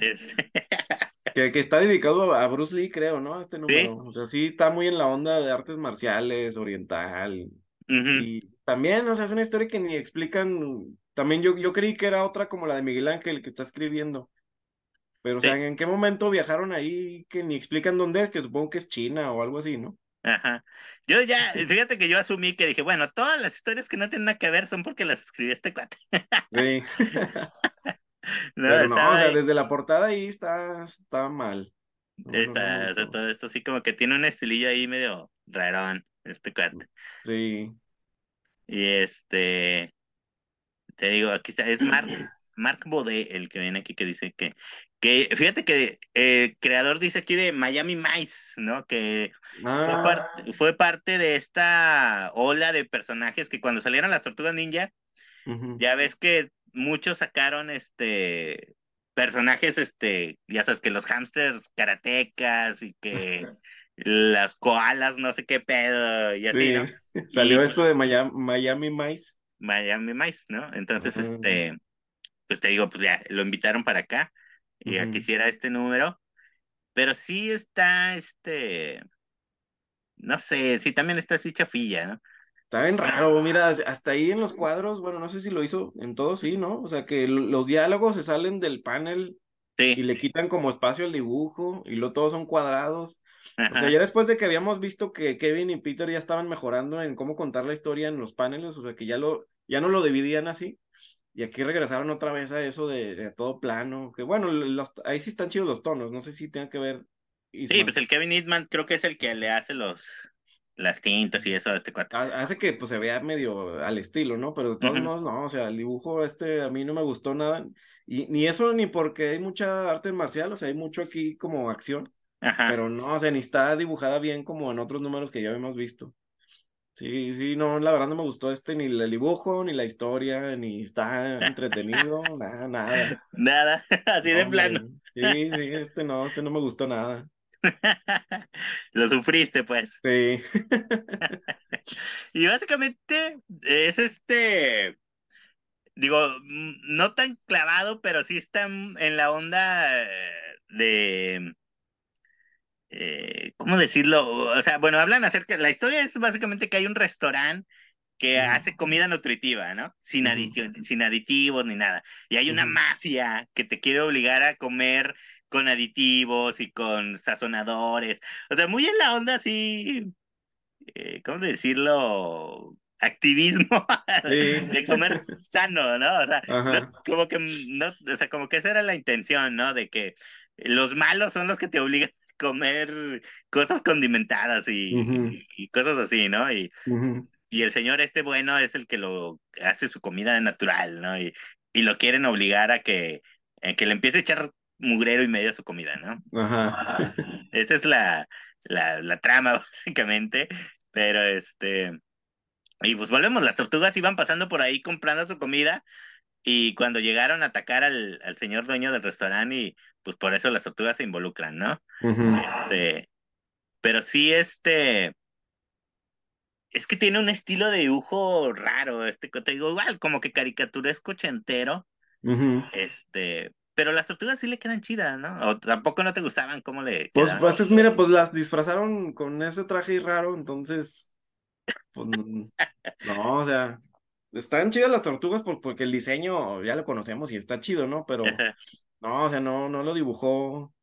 este, Que, que está dedicado a Bruce Lee, creo, ¿no? Este sí, número. O sea, sí está muy en la onda de artes marciales, oriental. ujú, Y también, o sea, es una historia que ni explican. También yo, yo creí que era otra como la de Miguel Ángel que está escribiendo. Pero, o sea, ¿en qué momento viajaron ahí que ni explican dónde es? Que supongo que es China o algo así, ¿no? Ajá. Yo ya, fíjate que yo asumí que dije, bueno, todas las historias que no tienen nada que ver son porque las escribió este cuate. Sí. No, Pero no, o sea, ahí, desde la portada ahí está, está mal. No, no está, todo esto así como que tiene un estilillo ahí medio rarón, este cuate. Sí. Y este, te digo, aquí está, es Mark, Mark Baudet el que viene aquí que dice que, que fíjate que el creador dice aquí de Miami Mice, ¿no? Que fue, Ah, parte fue parte de esta ola de personajes que cuando salieron las Tortugas Ninja. Ya ves que muchos sacaron este personajes, este, ya sabes que los hamsters karatecas y que las koalas, no sé qué pedo, y así, Sí. ¿no? Y Salió pues esto de Miami, Miami Mice. Miami Mice, ¿no? Entonces, este, pues te digo, pues ya, lo invitaron para acá y aquí ujú. hiciera este número, pero sí está, este, no sé, sí también está así chafilla, ¿no? Está bien raro, mira, hasta ahí en los cuadros, bueno, no sé si lo hizo en todo, sí, ¿no? O sea, que los diálogos se salen del panel y le quitan como espacio al dibujo y luego todos son cuadrados. O sea, ya después de que habíamos visto que Kevin y Peter ya estaban mejorando en cómo contar la historia en los paneles, o sea, que ya lo, ya no lo dividían así. Y aquí regresaron otra vez a eso de, de todo plano. Que bueno, los, ahí sí están chidos los tonos. No sé si tenga que ver sí, pues el Kevin Eastman creo que es el que le hace los, las tintas y eso este cuate. Ha- Hace que pues se vea medio al estilo, ¿no? Pero de todos Ujú, modos, no. O sea, el dibujo este a mí no me gustó nada. Y ni eso ni porque hay mucha arte marcial. O sea, hay mucho aquí como acción. Ajá. Pero no, o sea, ni está dibujada bien como en otros números que ya hemos visto. Sí, sí, no, la verdad no me gustó este, ni el dibujo, ni la historia, ni está entretenido, nada, nada. Nada, así No, de plano. sí, sí, este no, este no me gustó nada. Lo sufriste, pues. Sí, Y básicamente es este, digo, no tan clavado, pero sí está en la onda eh, de, eh, ¿cómo decirlo? O sea, bueno, hablan acerca, la historia es básicamente que hay un restaurante que hace comida nutritiva, ¿no? Sin sin aditivos ni nada. Y hay una mafia que te quiere obligar a comer con aditivos y con sazonadores. O sea, muy en la onda así, eh, ¿cómo decirlo? Activismo Sí, de comer sano, ¿no? O sea, no- como que no, o sea, como que esa era la intención, ¿no? De que los malos son los que te obligan a comer cosas condimentadas y, cosas así, ¿no? Y, y el señor este bueno es el que lo hace su comida natural, ¿no? Y, y lo quieren obligar a que, a que le empiece a echar mugrero y medio a su comida, ¿no? ajá. Esa es la, la, la trama, básicamente. Pero este, Y pues volvemos, las tortugas iban pasando por ahí comprando su comida y cuando llegaron a atacar al, al señor dueño del restaurante y pues por eso las tortugas se involucran, ¿no? Este, pero sí, este, es que tiene un estilo de dibujo raro, este, te digo, igual, como que caricaturesco ochentero, Ujú. este, pero las tortugas sí le quedan chidas, ¿no? O tampoco no te gustaban cómo le Pues, quedaban. pues es- mira, pues las disfrazaron con ese traje raro, entonces, pues no, o sea, están chidas las tortugas por- porque el diseño ya lo conocemos y está chido, ¿no? Pero no, o sea, no, no lo dibujó.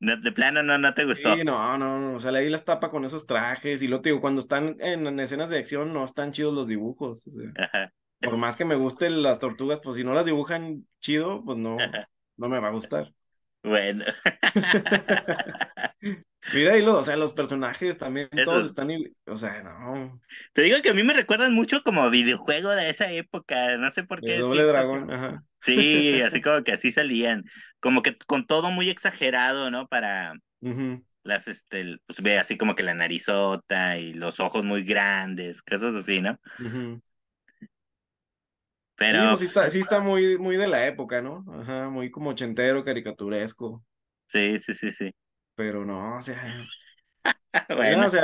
No, de plano no, no te gustó. Sí, no, no, no, o sea, le di las tapa con esos trajes y lo te digo, cuando están en, en escenas de acción no están chidos los dibujos, o sea, Ajá, por más que me gusten las tortugas, pues si no las dibujan chido, pues no, no me va a gustar. Bueno. Mira, y lo, o sea, los personajes también todos están, o sea, no, Te digo que a mí me recuerdan mucho como videojuego de esa época, no sé por qué. doble siento dragón, ajá. Sí, así como que así salían, como que con todo muy exagerado, ¿no? Para las, este, pues ve así como que la narizota y los ojos muy grandes, cosas así, ¿no? Sí, Pero, pues sí está, sí está muy, muy de la época, ¿no? Ajá, muy como ochentero, caricaturesco, sí, sí, sí, sí. pero no, o sea, ya, Bueno, o sea,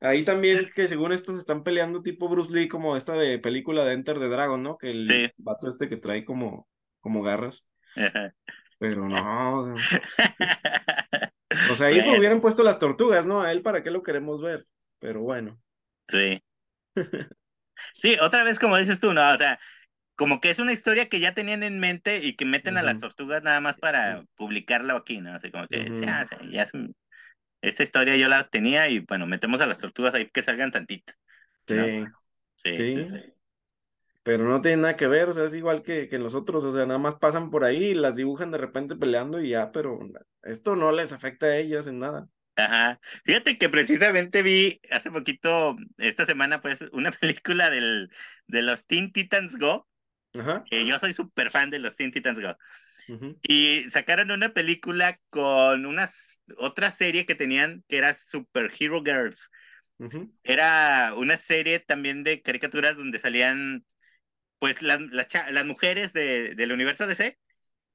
ahí también que según estos están peleando tipo Bruce Lee, como esta de película de Enter the Dragon, ¿no? Que el Sí. vato este que trae como, como garras, Ajá. pero no, o sea, o sea, ahí pues Bueno, hubieran puesto las tortugas, ¿no? A él para qué lo queremos ver, pero bueno. sí. Sí, otra vez como dices tú, ¿no? O sea, como que es una historia que ya tenían en mente y que meten a las tortugas nada más para publicarla aquí, ¿no? Así como que, Ujú. ya, ya es un- esta historia yo la tenía y bueno, metemos a las tortugas ahí que salgan tantito, sí, sí. Pero no tiene nada que ver, o sea, es igual que, que los otros, o sea, nada más pasan por ahí y las dibujan de repente peleando y ya, pero esto no les afecta a ellas en nada. Ajá. Fíjate que precisamente vi hace poquito, esta semana, pues, una película del, de los Teen Titans Go. Ajá. que yo soy súper fan de los Teen Titans Go. ujú, Y sacaron una película con unas, otra serie que tenían que era Super Hero Girls. ujú, Era una serie también de caricaturas donde salían, pues, las, las, las mujeres de, del universo DC,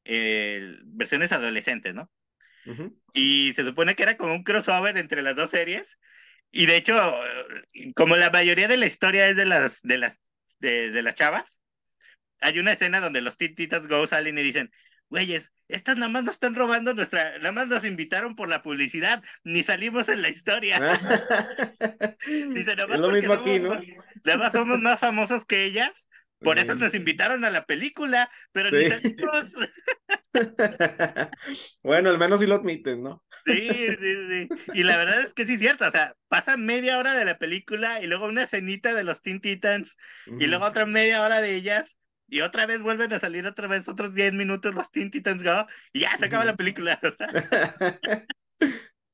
eh, versiones adolescentes, ¿no? ujú, Y se supone que era como un crossover entre las dos series. Y de hecho, eh, como la mayoría de la historia es de las, de las, de, de las chavas, hay una escena donde los Teen Titans Go salen y dicen, güeyes, estas nada más nos están robando nuestra, nada más nos invitaron por la publicidad, ni salimos en la historia. Dice, nada Es más lo porque mismo aquí, somos ¿no? nada más somos más famosos que ellas, por eso nos invitaron a la película, pero ni salimos. Bueno, al menos sí lo admiten, ¿no? Sí, sí, sí. Y la verdad es que sí es cierto, o sea, pasa media hora de la película y luego una escenita de los Teen Titans y luego otra media hora de ellas y otra vez vuelven a salir otra vez otros 10 minutos los Teen Titans Go y ya se acaba la película.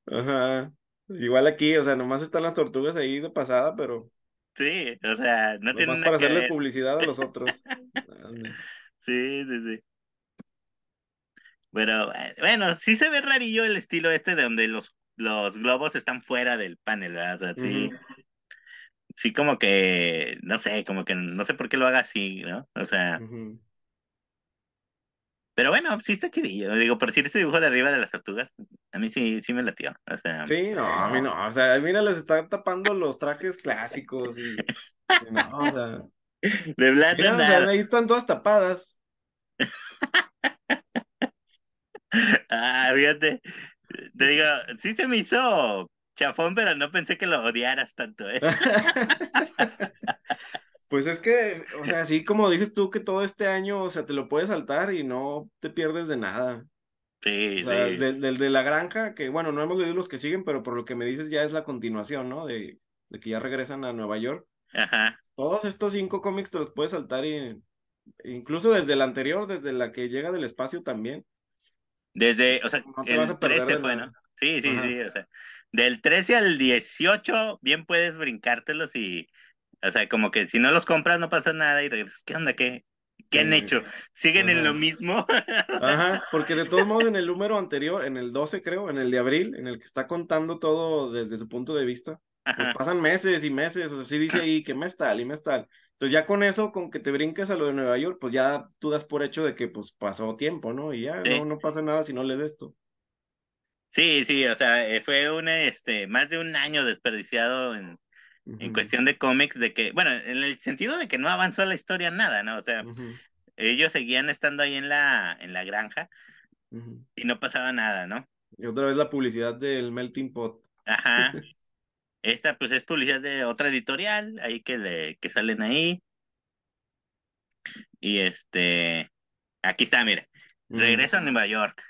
Ajá. Igual aquí, o sea, nomás están las tortugas ahí de pasada, pero Sí, o sea, no tiene nomás nada para que hacerles ver. publicidad a los otros. Sí, sí, sí. Pero eh, bueno, sí se ve rarillo el estilo este de donde los, los globos están fuera del panel, ¿verdad? O sea, sí. Sí como que, no sé, como que no sé por qué lo haga así, ¿no? O sea, pero bueno, sí está chidillo. Digo, por decir este dibujo de arriba de las tortugas, a mí sí, sí me latió. O sea, Sí, no, a mí no, o sea, mira, les están tapando los trajes clásicos y, y no, o sea, de blanco mira, o sea, ahí están todas tapadas. Ah, fíjate, te digo, sí se me hizo chafón, pero no pensé que lo odiaras tanto, ¿eh? Pues es que, o sea, así como dices tú que todo este año, o sea, te lo puedes saltar y no te pierdes de nada. Sí, O sea, sí. del, del de la granja, que bueno, no hemos leído los que siguen, pero por lo que me dices ya es la continuación, ¿no? De, de que ya regresan a Nueva York. Ajá. Todos estos cinco cómics te los puedes saltar y incluso desde el anterior, desde la que llega del espacio también. Desde, o sea, No te vas el a perder 13 de fue, nada. ¿no? Sí, sí, Ajá. sí, o sea, del 13 al 18, bien puedes brincártelos y, o sea, como que si no los compras no pasa nada y regresas, ¿qué onda? ¿Qué, qué han hecho? ¿Siguen en lo mismo? Ajá, porque de todos modos en el número anterior, en el 12 creo, en el de abril, en el que está contando todo desde su punto de vista, pues pasan meses y meses, o sea, sí dice ahí que mes tal y mes tal. Entonces ya con eso, con que te brinques a lo de Nueva York, pues ya tú das por hecho de que pues pasó tiempo, ¿no? Y ya no, no pasa nada si no lees esto. Sí, sí, o sea, eh, fue un, este, más de un año desperdiciado en, en cuestión de cómics, de que, bueno, en el sentido de que no avanzó la historia nada, ¿no? O sea, ellos seguían estando ahí en la, en la granja y no pasaba nada, ¿no? Y otra vez la publicidad del Melting Pot. Ajá. Esta pues es publicidad de otra editorial, ahí que le, que salen ahí. Y este, aquí está, mire. Regreso a Nueva York.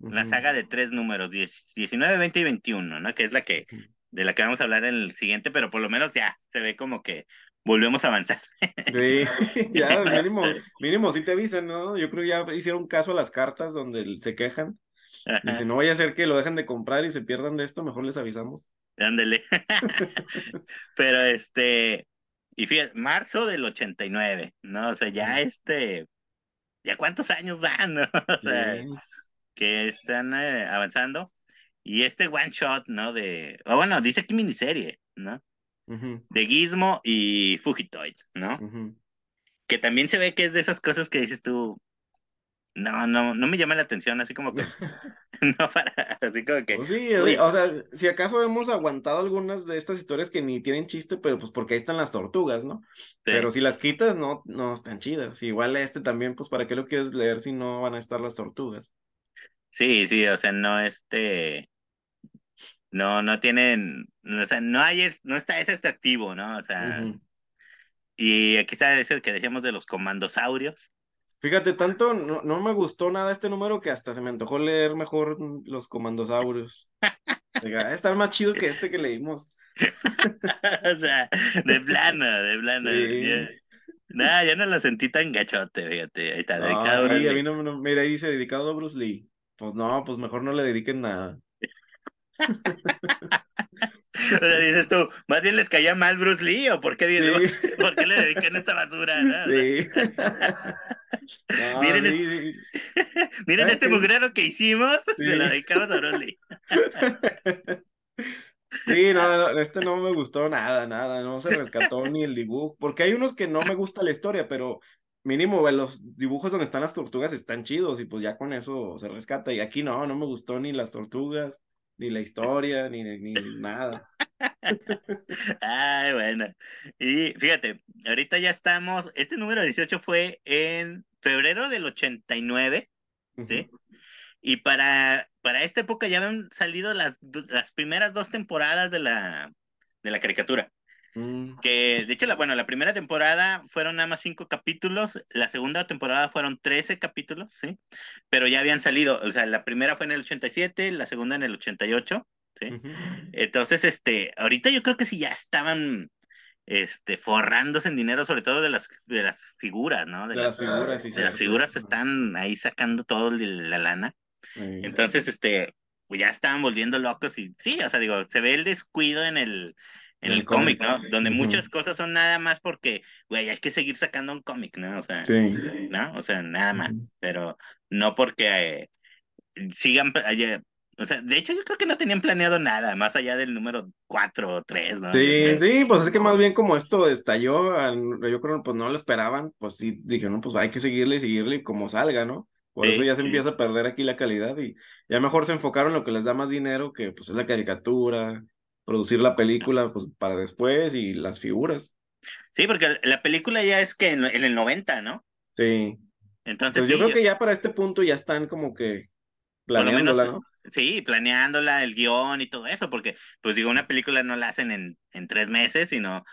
La saga de tres números, 19, 20 y 21, ¿no? Que es la que, de la que vamos a hablar en el siguiente, pero por lo menos ya se ve como que volvemos a avanzar. Sí, ya mínimo, mínimo sí te avisan, ¿no? Yo creo que ya hicieron caso a las cartas donde se quejan. Dice, no vaya a ser que lo dejen de comprar y se pierdan de esto, mejor les avisamos. Ándele. pero este, y fíjate, marzo del 89, ¿no? O sea, ya este, ya cuántos años dan, ¿no? O sea, que están eh, avanzando. Y este one shot, ¿no? De, o bueno, dice aquí miniserie, ¿no? De Gizmo y Fugitoid, ¿no? Que también se ve que es de esas cosas que dices tú, no, no, no me llama la atención, así como que, no para, así como que. Pues sí, o sea, si acaso hemos aguantado algunas de estas historias que ni tienen chiste, pero pues porque ahí están las tortugas, ¿no? Pero si las quitas, no, no están chidas. Igual este también, pues para qué lo quieres leer si no van a estar las tortugas. Sí, sí, o sea, no este, no, no tienen, o sea, no hay, no está ese atractivo, ¿no? O sea, y aquí está ese que decíamos de los comandosaurios. Fíjate, tanto no, no, me gustó nada este número que hasta se me antojó leer mejor los comandosaurios. Está más chido que este que leímos. o sea, de plano, de plano. Nada, ya no lo sentí tan gachote, fíjate. Ahí está, dedicado a, mí no, mira, ahí dice dedicado a Bruce Lee. Pues no, pues mejor no le dediquen nada. O sea, dices tú, más bien les caía mal Bruce Lee o por qué, ¿por qué le dedican esta basura? Sí. miren, miren este mugrero que hicimos, se lo dedicamos a Bruce Lee. Sí, no, este no me gustó nada, nada, no se rescató ni el dibujo, porque hay unos que no me gusta la historia, pero mínimo los dibujos donde están las tortugas están chidos y pues ya con eso se rescata. Y aquí no, no me gustó ni las tortugas, ni la historia, ni, ni nada. Ay, bueno. Y fíjate, ahorita ya estamos, este número 18 fue en febrero del 89, ¿sí? Y para, para esta época ya habían salido las, las primeras dos temporadas de la, de la caricatura. Mm. Que de hecho, la, bueno, la primera temporada fueron nada más cinco capítulos, la segunda temporada fueron trece capítulos, ¿sí? Pero ya habían salido, o sea, la primera fue en el 87, la segunda en el 88, ¿sí? Entonces, este, ahorita yo creo que sí ya estaban este, forrándose en dinero, sobre todo de las, de las figuras, ¿no? De, las, figuras, sí, De las figuras están ahí sacando todo la lana. Entonces, este, pues ya estaban volviendo locos y sí, o sea, digo, se ve el descuido en el, en el, cómic, ¿no? Donde muchas cosas son nada más porque, güey, hay que seguir sacando un cómic, ¿no? O sea, ¿no? O sea, nada más, pero no porque eh, sigan, o sea, de hecho yo creo que no tenían planeado nada, más allá del número 4 o 3, ¿no? Sí, sí, pues es que más bien como esto estalló, yo creo pues no lo esperaban, pues sí, dije, no, pues hay que seguirle y seguirle como salga, ¿no? Por eso ya se empieza a perder aquí la calidad y ya mejor se enfocaron en lo que les da más dinero, que pues es la caricatura, producir la película pues para después y las figuras. Sí, porque la película ya es que en, el 90, ¿no? Sí. Entonces pues yo creo que ya para este punto ya están como que planeándola, ¿no? Sí, planeándola, el guion y todo eso, porque, pues digo, una película no la hacen en, en tres meses, sino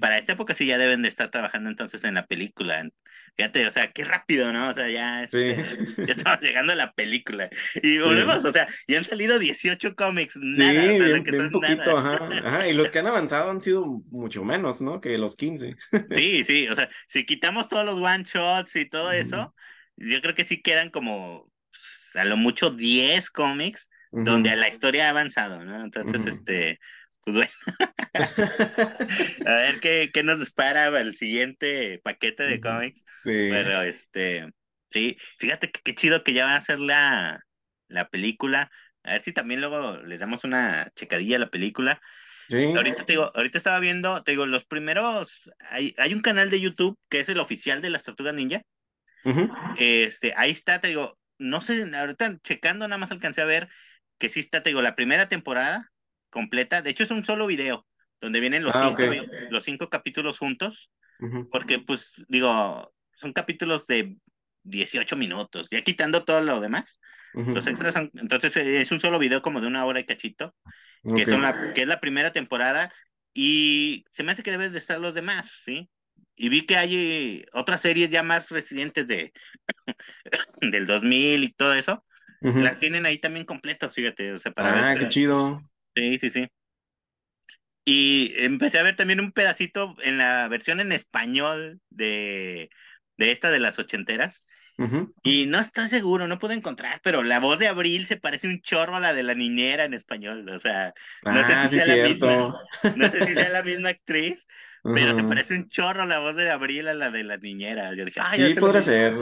para esta época sí ya deben de estar trabajando entonces en la película. Fíjate, o sea, qué rápido, ¿no? O sea, ya, este, ya estamos llegando a la película. Y volvemos, o sea, ya han salido 18 cómics, nada. Sí, bien, poquito, Ajá, ajá. Y los que han avanzado han sido mucho menos, ¿no? Que los 15. Sí, sí, o sea, si quitamos todos los one shots y todo eso, yo creo que sí quedan como a lo mucho 10 cómics donde la historia ha avanzado, ¿no? Entonces, este, pues bueno, a ver qué, qué nos dispara el siguiente paquete de cómics. Sí. Pero este, sí, fíjate que qué chido que ya va a ser la, la película. A ver si también luego le damos una checadilla a la película. Sí. Ahorita te digo, ahorita estaba viendo, te digo, los primeros, hay, hay un canal de YouTube que es el oficial de las Tortugas Ninja. Este, ahí está, te digo, no sé, ahorita checando nada más alcancé a ver que sí está, te digo, la primera temporada completa. De hecho, es un solo video donde vienen los, Ah, cinco, ok. los cinco capítulos juntos, Ujú. porque pues digo, son capítulos de 18 minutos, ya quitando todo lo demás. Ujú. Los extras son, entonces eh, es un solo video como de una hora y cachito, que, Ok. son la, que es la primera temporada, y se me hace que deben de estar los demás, ¿sí? Y vi que hay eh, otras series ya más recientes de del 2000 y todo eso, Ujú. las tienen ahí también completas, fíjate, o sea, para Ah, ver. qué chido. Sí, sí, sí. Y empecé a ver también un pedacito en la versión en español de, de esta de las ochenteras. Y no estoy seguro, no puedo encontrar, pero la voz de Abril se parece un chorro a la de la niñera en español. O sea, no sé Ah, si sí, sea la misma, no sé si sea la misma actriz, pero se parece un chorro la voz de Abril a la de la niñera. Yo dije, ah, Sí, lo podrá mismo". ser.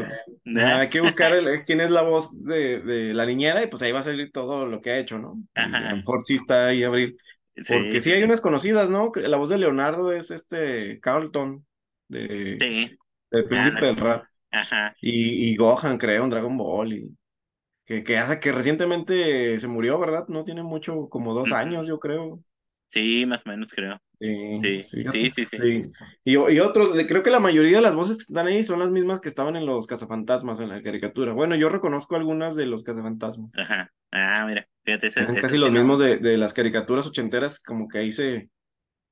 Ah, hay que buscar el- quién es la voz de, de la niñera y pues ahí va a salir todo lo que ha hecho, ¿no? Y a lo mejor sí está ahí Abril. Porque Sí, hay unas conocidas, ¿no? La voz de Leonardo es este Carlton, de, Sí, del Príncipe ándale. del Rap. Ajá. Y, y Gohan, creo, en Dragon Ball. Y que, que hace que recientemente se murió, ¿verdad? No tiene mucho, como dos años, yo creo. Sí, más o menos creo. Sí, Sí, sí, sí. Y, y otros, creo que la mayoría de las voces que están ahí son las mismas que estaban en los cazafantasmas, en la caricatura. Bueno, yo reconozco algunas de los cazafantasmas. Ajá. Ah, mira, fíjate, ese, Eran ese casi los mismos de, de las caricaturas ochenteras, como que ahí se,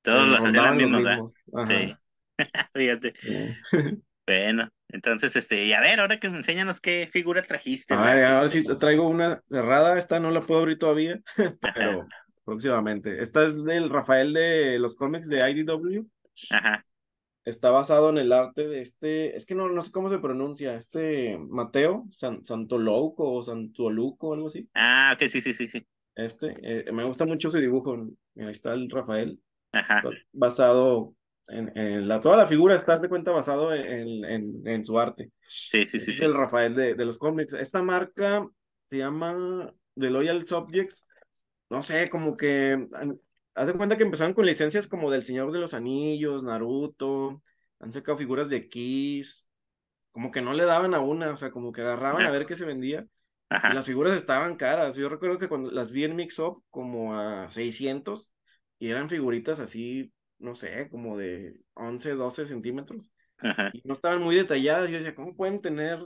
Todos se los hacían los ¿verdad? mismos. Sí, fíjate. Bueno, entonces, este, y a ver, ahora que enséñanos qué figura trajiste A ver, ahora este. sí te traigo una cerrada. Esta no la puedo abrir todavía, pero próximamente. Esta es del Rafael de los cómics de IDW. ajá. Está basado en el arte de este, es que no, no sé cómo se pronuncia, este Mateo San, Santolouco o Santuoluco, algo así. Ah, ok, sí, sí, sí, sí. Este, eh, me gusta mucho ese dibujo. Ahí está el Rafael. Ajá, Está basado en, en la, toda la figura está de cuenta basado en, en, en su arte. sí, sí, sí, es sí. el Rafael de, de los cómics. Esta marca se llama The Loyal Subjects. No sé, como que haz de cuenta que empezaron con licencias como del Señor de los Anillos, Naruto, han sacado figuras de Kiss, como que no le daban a una, o sea, como que agarraban a ver qué se vendía y Ajá, las figuras estaban caras. Yo recuerdo que cuando las vi en Mix Up como a 600 y eran figuritas así, no sé, como de 11, 12 centímetros ajá. y no estaban muy detalladas. Yo decía, ¿cómo pueden tener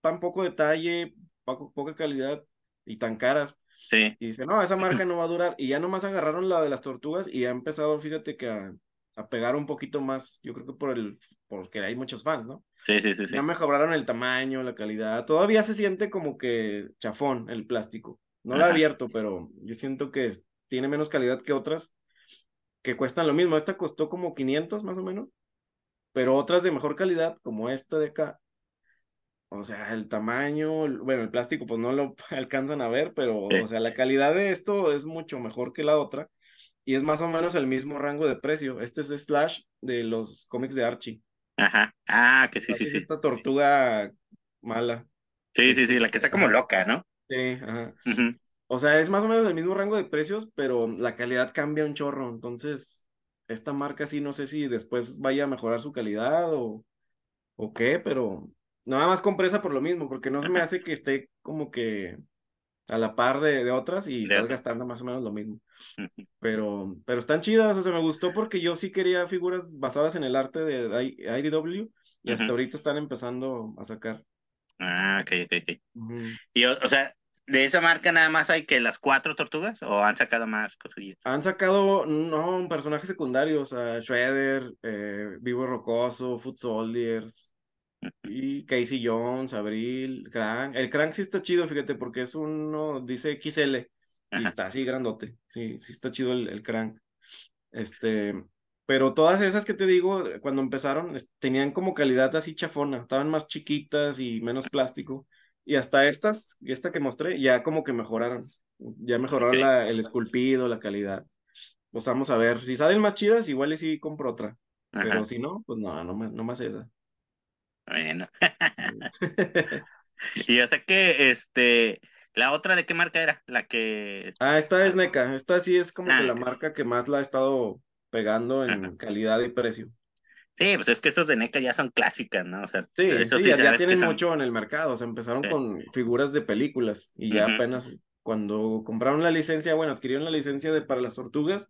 tan poco detalle, poco, poca calidad y tan caras? Sí, Y dice, no, esa marca no va a durar. Y ya nomás agarraron la de las tortugas y ha empezado, fíjate que a, a pegar un poquito más. Yo creo que por el, porque hay muchos fans, ¿no? sí, sí, sí, sí. Ya mejoraron el tamaño, la calidad. Todavía se siente como que chafón el plástico. No lo he abierto, pero yo siento que tiene menos calidad que otras que cuestan lo mismo. Esta costó como 500 más o menos, pero otras de mejor calidad, como esta de acá, o sea, el tamaño, bueno, el plástico pues no lo alcanzan a ver, pero o sea, la calidad de esto es mucho mejor que la otra y es más o menos el mismo rango de precio. Este es Slash de los cómics de Archie. Ajá. Ah, que sí, Así sí, es sí. esta tortuga mala. Sí, sí, sí, la que está como loca, ¿no? Sí, ajá. O sea, es más o menos el mismo rango de precios, pero la calidad cambia un chorro. Entonces, esta marca sí, no sé si después vaya a mejorar su calidad o, o qué, pero nada más compré esa por lo mismo, porque no se me hace que esté como que a la par de, de otras y estás otra. gastando más o menos lo mismo. Pero, pero están chidas, o sea, me gustó porque yo sí quería figuras basadas en el arte de IDW y hasta Ujú. ahorita están empezando a sacar. Ah, ok, ok, ok. Y, o, o sea, de esa marca nada más hay que las cuatro tortugas o han sacado más cosillas. Han sacado, no, personajes secundarios, a Shredder, eh, Vivo Rocoso, Foot Soldiers, y Casey Jones, Abril, Crank. El Crank sí está chido, fíjate, porque es uno, dice XL, y Ajá. está así grandote. Sí, sí está chido el, el Crank. Este, pero todas esas que te digo, cuando empezaron, tenían como calidad así chafona, estaban más chiquitas y menos plástico. Y hasta estas, esta que mostré, ya como que mejoraron. Ya mejoraron la, el esculpido, la calidad. Pues vamos a ver. Si salen más chidas, igual y sí compro otra. Ajá. Pero si no, pues no, no, más- no más esa. Bueno. Y yo sé que, este, ¿La otra de qué marca era? La que... Ah, esta es NECA. Esta sí es como que Ah, la marca que más la ha estado pegando ajá. en calidad y precio. Sí, pues es que estos de NECA ya son clásicas, ¿no? O sea, Sí, eso sí, sí ya, tienen son... mucho en el mercado. O sea, empezaron sí. con figuras de películas y ya apenas cuando compraron la licencia, bueno, adquirieron la licencia de para las tortugas,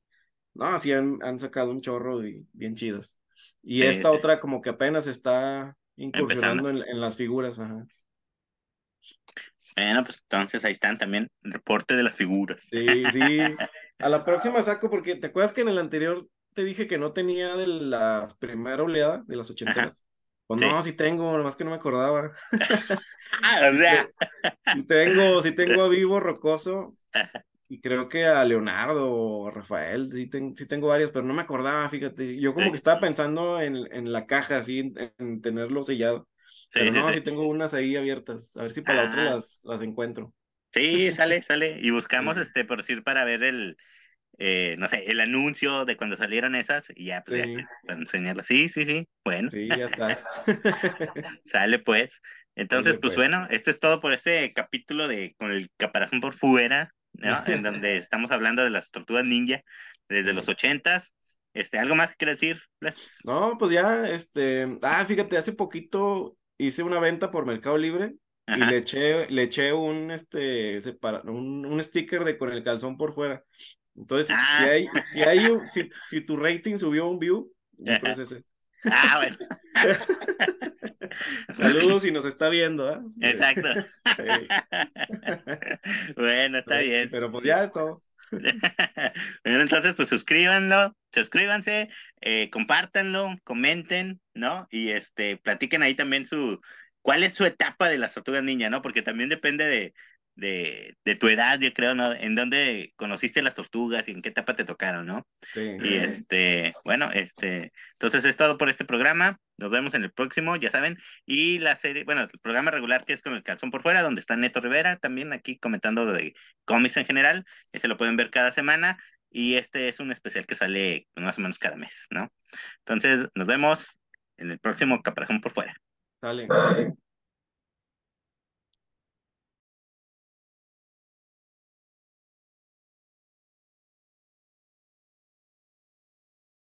no, sí han, han sacado un chorro y bien chidas. Y Sí, esta sí, otra como que apenas está incursionando en, en las figuras, ajá. Bueno, pues entonces ahí están también, el reporte de las figuras. Sí, sí. A la próxima saco porque te acuerdas que en el anterior te dije que no tenía de la primera oleada de las ochenteras. Pues sí. no, sí tengo, nomás que no me acordaba. Ah, o sea, sí tengo, sí tengo a Vivo Rocoso y creo que a Leonardo o a Rafael, sí, ten- sí tengo varias, pero no me acordaba, fíjate. Yo como que estaba pensando en, en la caja, así, en, en tenerlo sellado. Pero no, sí. tengo unas ahí abiertas. A ver si para la otra Ah, las, las encuentro. sí, sale, sale. Y buscamos, este, por decir, para ver el, eh, no sé, el anuncio de cuando salieron esas y ya, pues ya, sí, para enseñarlas. Sí, sí, sí. Bueno, sí, ya estás. sale pues. Entonces, pues pues. bueno, este es todo por este capítulo de Con el caparazón por fuera, ¿no? En donde estamos hablando de las tortugas ninja desde los Sí. ochentas. Este, ¿algo más que quieras decir? Blas? No, pues ya, este, ah, fíjate, hace poquito hice una venta por Mercado Libre y le Ajá. eché, le eché un, este, separa- un, un sticker de con el calzón por fuera. Entonces, si, si Ah, hay, si hay, un- si, si tu rating subió un view, creo ajá. que es ese. Ah, bueno. Saludos si nos está viendo, ¿ah? Exacto. Eh, Bueno, está sí, bien. pero pues ya es todo. Bueno, entonces, pues suscríbanlo, suscríbanse, eh, compártanlo, comenten, ¿no? Y este, platiquen ahí también su, cuál es su etapa de las tortugas ninja, ¿no? Porque también depende de, de, de tu edad, yo creo, ¿no? En dónde conociste las tortugas y en qué etapa te tocaron, ¿no? Sí. Y este, bueno, este, entonces es todo por este programa. Nos vemos en el próximo, ya saben. Y la serie, bueno, el programa regular que es con el calzón por fuera, donde está Neto Rivera también aquí comentando de cómics en general. Ese lo pueden ver cada semana. Y este es un especial que sale más o menos cada mes, ¿no? Entonces, nos vemos en el próximo Caparajón por fuera. Sale.